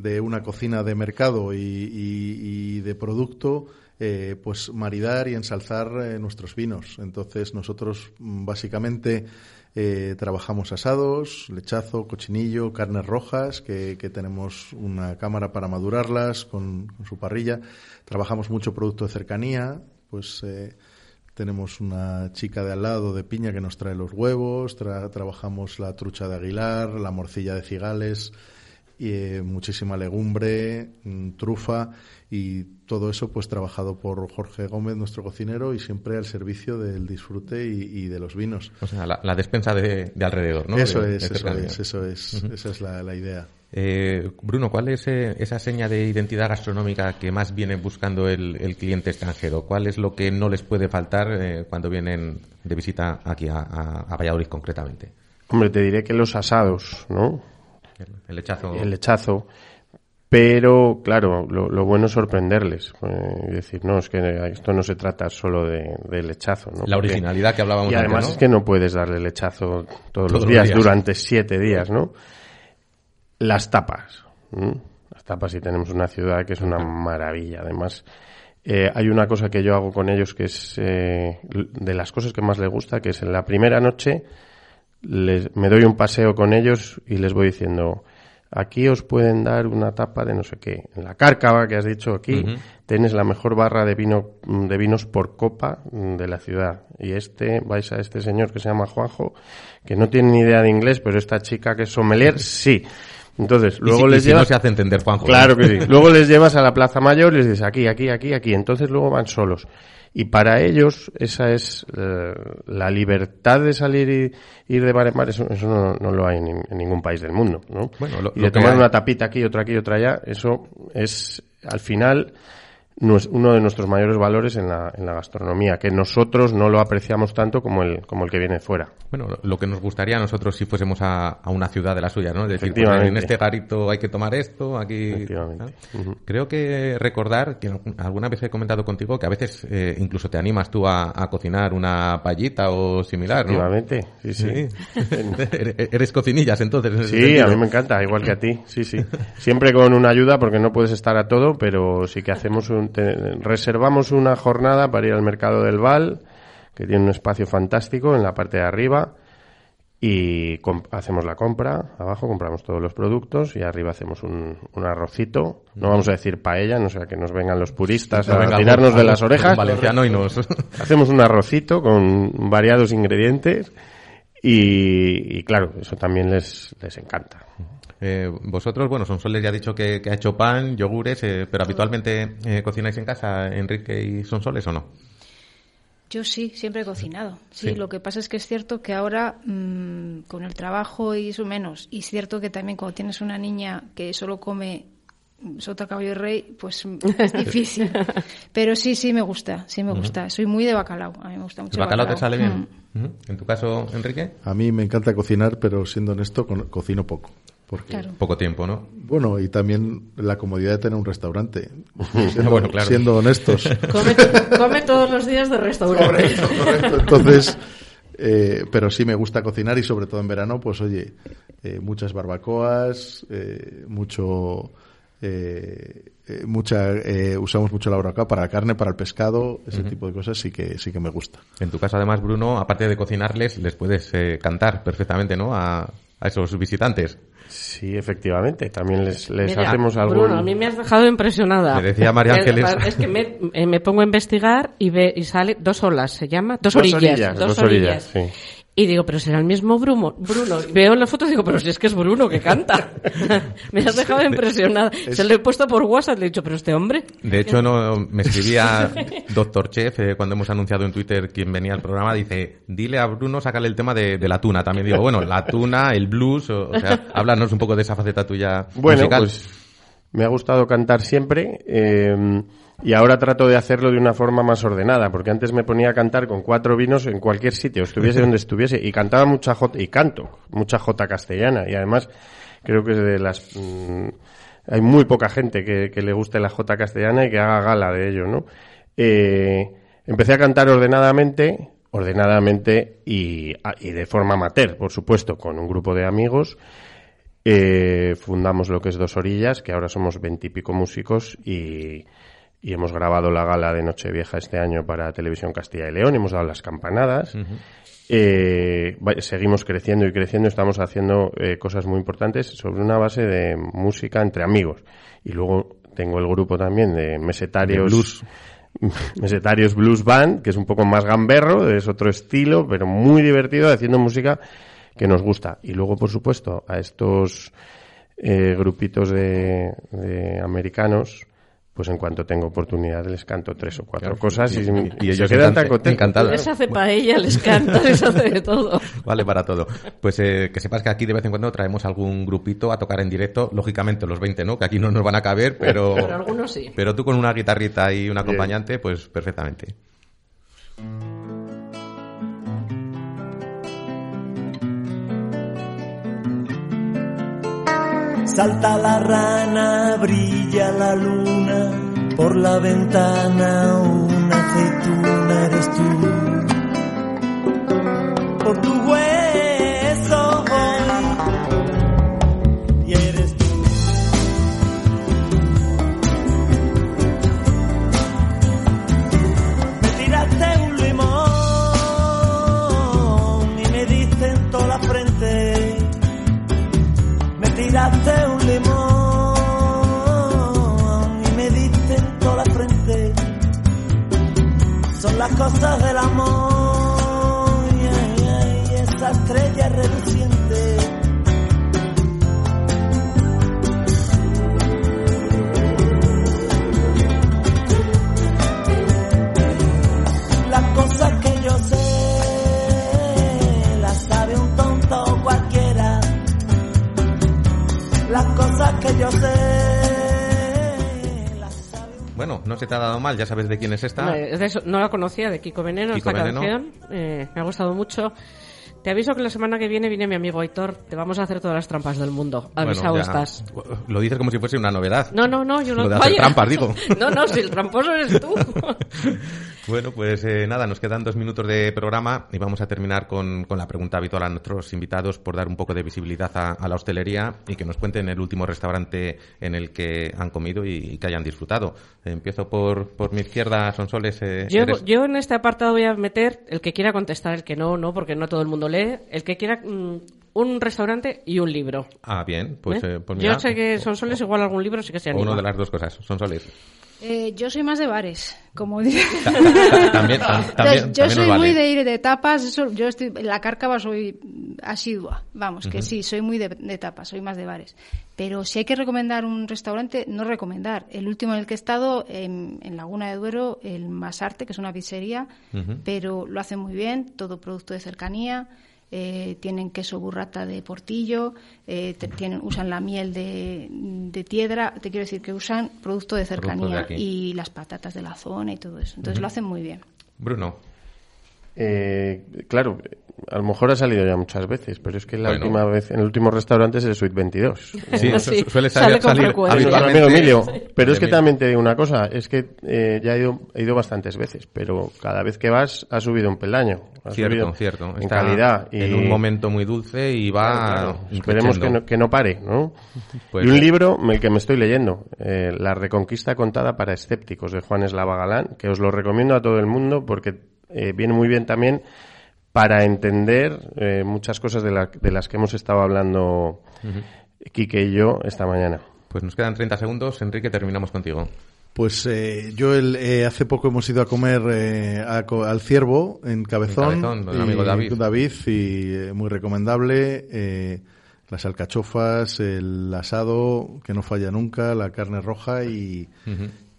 de una cocina de mercado y, y- de producto, eh, pues maridar y ensalzar eh, nuestros vinos. Entonces nosotros mm, básicamente eh, trabajamos asados, lechazo, cochinillo, carnes rojas, que, tenemos una cámara para madurarlas con, su parrilla. Trabajamos mucho producto de cercanía, pues eh, tenemos una chica de al lado de piña que nos trae los huevos, tra- trabajamos la trucha de aguilar, la morcilla de cigales, eh, muchísima legumbre, mm, trufa y todo eso pues trabajado por Jorge Gómez, nuestro cocinero, y siempre al servicio del disfrute y, y de los vinos. O sea, la, la despensa de, de alrededor, ¿no? Eso De- es, de eso es, eso es, esa es la, la idea. Eh, Bruno, ¿cuál es eh, esa seña de identidad gastronómica que más viene buscando el, el cliente extranjero? ¿Cuál es lo que no les puede faltar eh, cuando vienen de visita aquí a, a- a Valladolid concretamente? Hombre, te diré que los asados, ¿no? El, el lechazo. El lechazo. Pero, claro, lo, lo bueno es sorprenderles. eh, y decir, no, es que esto no se trata solo de, de lechazo, ¿no? La Porque- originalidad que hablábamos Y además antes, ¿no? es que no puedes darle lechazo todos, Todos los los días, durante siete días, ¿no? Las tapas. Las tapas, y tenemos una ciudad que es una maravilla. Además, eh, hay una cosa que yo hago con ellos que es eh, de las cosas que más les gusta, que es en la primera noche les, me doy un paseo con ellos y les voy diciendo, aquí os pueden dar una tapa de no sé qué. En la cárcava que has dicho aquí, tienes la mejor barra de vino de vinos por copa mm, de la ciudad. Y este, vais a este señor que se llama Juanjo, que no tiene ni idea de inglés, pero esta chica que es sommelier, sí. Entonces, luego si- les si no llevas... se hace entender, Juanjo. Claro que sí. Luego les llevas a la Plaza Mayor y les dices aquí, aquí, aquí, aquí. Entonces luego van solos. Y para ellos esa es eh, la libertad de salir y ir de bar en bar, eso, eso no, no lo hay en, nin- en ningún país del mundo, ¿no? Bueno, lo- y de tomar hay- una tapita aquí, otra aquí, otra allá, eso es al final uno de nuestros mayores valores en la, en la gastronomía, que nosotros no lo apreciamos tanto como el, como el que viene fuera. Bueno, lo- que nos gustaría a nosotros si fuésemos a, a una ciudad de la suya, ¿no? Es decir, pues, Efectivamente. en este garito hay que tomar esto, aquí... ¿no? Creo que recordar, que alguna vez he comentado contigo, que a veces eh, incluso te animas tú a, a cocinar una payita o similar, ¿no? Efectivamente, sí, sí. Eres cocinillas, entonces. en Sí, a mí me encanta, igual que a ti, sí, sí. Siempre con una ayuda porque no puedes estar a todo, pero sí que hacemos un, te- reservamos una jornada para ir al mercado del Val, que tiene un espacio fantástico en la parte de arriba, y hacemos la compra, abajo compramos todos los productos y arriba hacemos un, un arrocito. No vamos a decir paella, no sea que nos vengan los puristas a tirarnos de las orejas. valenciano y nos- Hacemos un arrocito con variados ingredientes y, y claro, eso también les, les encanta. Eh, vosotros, bueno, Sonsoles ya ha dicho que, que ha hecho pan, yogures, eh, pero habitualmente eh, cocináis en casa, Enrique y Sonsoles, ¿o no? Yo sí, siempre he cocinado. Sí, Sí. lo que pasa es que es cierto que ahora mm, con el trabajo y eso menos. Y es cierto que también cuando tienes una niña que solo come mm, sota, caballo y rey, pues mm, es difícil. Pero sí, sí me gusta, sí me gusta. Soy muy de bacalao, a mí me gusta mucho ¿El bacalao te sale bien? ¿En tu caso, Enrique? A mí me encanta cocinar, pero siendo honesto, con- cocino poco. Porque, Claro. Poco tiempo, ¿no? Bueno, y también la comodidad de tener un restaurante. Siendo, Bueno, claro. siendo honestos. Come, come todos los días de restaurante. Correcto, correcto. Entonces, eh, pero sí me gusta cocinar y sobre todo en verano, pues oye, eh, muchas barbacoas, eh, mucho eh, eh, mucha, eh, usamos mucho la barbacoa para la carne, para el pescado, ese tipo de cosas sí que sí que me gusta. En tu caso, además, Bruno, aparte de cocinarles, les puedes eh, cantar perfectamente, ¿no? A, a esos visitantes. Sí, efectivamente. También les, les Mira, hacemos algún... Bruno, a mí me has dejado impresionada. Me decía María Es- Ángeles. Es que me, eh, me pongo a investigar y, ve, y sale dos olas, se llama. Dos, Dos orillas. dos orillas, orillas. sí. Y digo, pero será el mismo Bruno. Bruno. Y Veo en la foto y digo, pero si es que es Bruno que canta. me has dejado impresionada. Se lo he puesto por WhatsApp, le he dicho, pero este hombre. De hecho, no me escribía Doctor Chef eh, cuando hemos anunciado en Twitter quién venía al programa. Dice, dile a Bruno, sácale el tema de, de la tuna. También digo, bueno, la tuna, el blues, o, o sea, háblanos un poco de esa faceta tuya Bueno, musical. pues me ha gustado cantar siempre eh, y ahora trato de hacerlo de una forma más ordenada, porque antes me ponía a cantar con cuatro vinos en cualquier sitio, estuviese donde estuviese, y cantaba mucha jota, y canto, mucha jota castellana, y además creo que es de las... mm, hay muy poca gente que, le guste la jota castellana y que haga gala de ello, ¿no? Eh, empecé a cantar ordenadamente, ordenadamente y, y de forma amateur, por supuesto, con un grupo de amigos. Eh, fundamos lo que es Dos Orillas, que ahora somos veintipico músicos y, y hemos grabado la gala de Nochevieja este año para Televisión Castilla y León, hemos dado las campanadas. Eh, seguimos creciendo y creciendo, estamos haciendo eh, cosas muy importantes sobre una base de música entre amigos. Y luego tengo el grupo también de mesetarios. De blues. Mesetarios Blues Band, que es un poco más gamberro, es otro estilo, pero muy divertido, haciendo música que nos gusta. Y luego, por supuesto, a estos eh, grupitos de, de americanos, pues en cuanto tengo oportunidad les canto tres o cuatro Claro, cosas y, y- y y ellos se quedan tan encantados. contentos. Les hace paella, les canta, les hace de todo. Vale para todo. Pues eh, que sepas que aquí de vez en cuando traemos algún grupito a tocar en directo, lógicamente los 20, ¿no? Que aquí no nos van a caber, pero... Pero algunos sí. Pero tú con una guitarrita y un acompañante, pues perfectamente. Salta la rana, brilla la luna, por la ventana una aceituna eres tú. Las cosas del amor y, esa estrella reluciente. Las cosas que yo sé las sabe un tonto cualquiera las cosas que yo sé. Bueno, no se te ha dado mal, ya sabes de quién es esta. No, no la conocía, de Kiko Veneno, Kiko esta Veneno. canción. Eh, me ha gustado mucho. Te aviso que la semana que viene viene mi amigo Aitor. Te vamos a hacer todas las trampas del mundo. Avisado Bueno, estás. Lo dices como si fuese una novedad. No, no, no, yo no. Lo de hacer trampas, digo. No, no, si el tramposo eres tú. Bueno, pues eh, nada, nos quedan dos minutos de programa y vamos a terminar con, con la pregunta habitual a nuestros invitados por dar un poco de visibilidad a, a la hostelería y que nos cuenten el último restaurante en el que han comido y, y que hayan disfrutado. Empiezo por, por mi izquierda, Sonsoles. eh, Yo, eres- yo en este apartado voy a meter el que quiera contestar, el que no, no, porque no todo el mundo lee. El que quiera mm, un restaurante y un libro. Ah, bien, pues, ¿Eh? eh, pues mira, Yo sé que son soles igual algún libro, sí que se anima. una de las dos cosas, Sonsoles. Eh, yo soy más de bares, como dice. También, también, yo soy vale. muy de ir de tapas, eso, yo estoy, en la cárcava soy asidua, vamos, que sí, soy muy de, de tapas, soy más de bares. Pero si hay que recomendar un restaurante, no recomendar. El último en el que he estado, en, en Laguna de Duero, el Masarte, que es una pizzería, pero lo hacen muy bien, todo producto de cercanía. Eh, tienen queso burrata de portillo, eh, te- tienen, usan la miel de, de piedra, te quiero decir que usan producto de Productos de cercanía y las patatas de la zona y todo eso. Entonces lo hacen muy bien. Bruno. Eh, claro, a lo mejor ha salido ya muchas veces, pero es que la Bueno. última vez, en el último restaurante es el Suite 22. Sí, su- Sí, suele sale salir, con salir amigo Emilio. Pero es que también te digo una cosa, es que eh, ya he ido, he ido bastantes veces, pero cada vez que vas ha subido un peldaño. Ha Cierto, subido cierto. En Está calidad. Y, En un momento muy dulce y va. Claro, claro. Esperemos que no, que no pare, ¿no? Pues y un libro, el que me estoy leyendo, eh, La Reconquista contada para escépticos, de Juan Eslava Galán, que os lo recomiendo a todo el mundo porque eh, viene muy bien también para entender eh, muchas cosas de, la- de las que hemos estado hablando Quique y yo esta mañana. Pues nos quedan 30 segundos. Enrique, terminamos contigo. Pues eh, yo el, eh, hace poco hemos ido a comer eh, a al Ciervo en Cabezón. En Cabezón, el y- amigo David. David y eh, muy recomendable. eh, las alcachofas, el asado que no falla nunca, la carne roja y.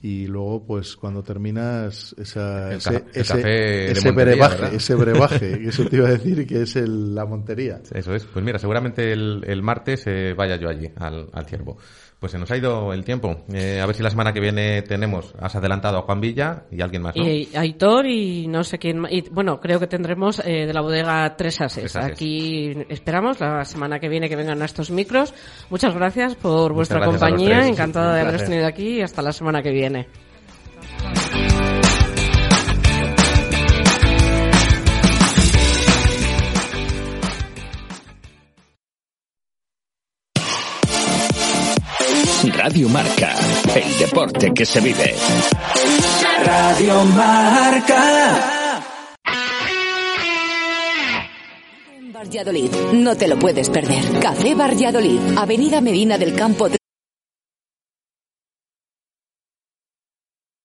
y luego pues cuando terminas esa, El ese, el ese, ese brebaje, ¿verdad? ese brebaje, que eso te iba a decir que es el- la Montería. Eso es. Pues mira, seguramente el, el martes eh, vaya yo allí, al, al ciervo. Pues se nos ha ido el tiempo. Eh, a ver si la semana que viene tenemos, has adelantado a Juan Villa y alguien más, ¿no? Y Aitor y no sé quién más. Y, bueno, creo que tendremos eh, de la bodega Tres Ases. Tres Ases. Aquí esperamos la semana que viene que vengan a estos micros. Muchas gracias por Muchas vuestra gracias compañía. Encantada de haberos tenido aquí y hasta la semana que viene. Radio Marca, el deporte que se vive. Radio Marca. Valladolid. No te lo puedes perder. Café Valladolid. Avenida Medina del Campo 3.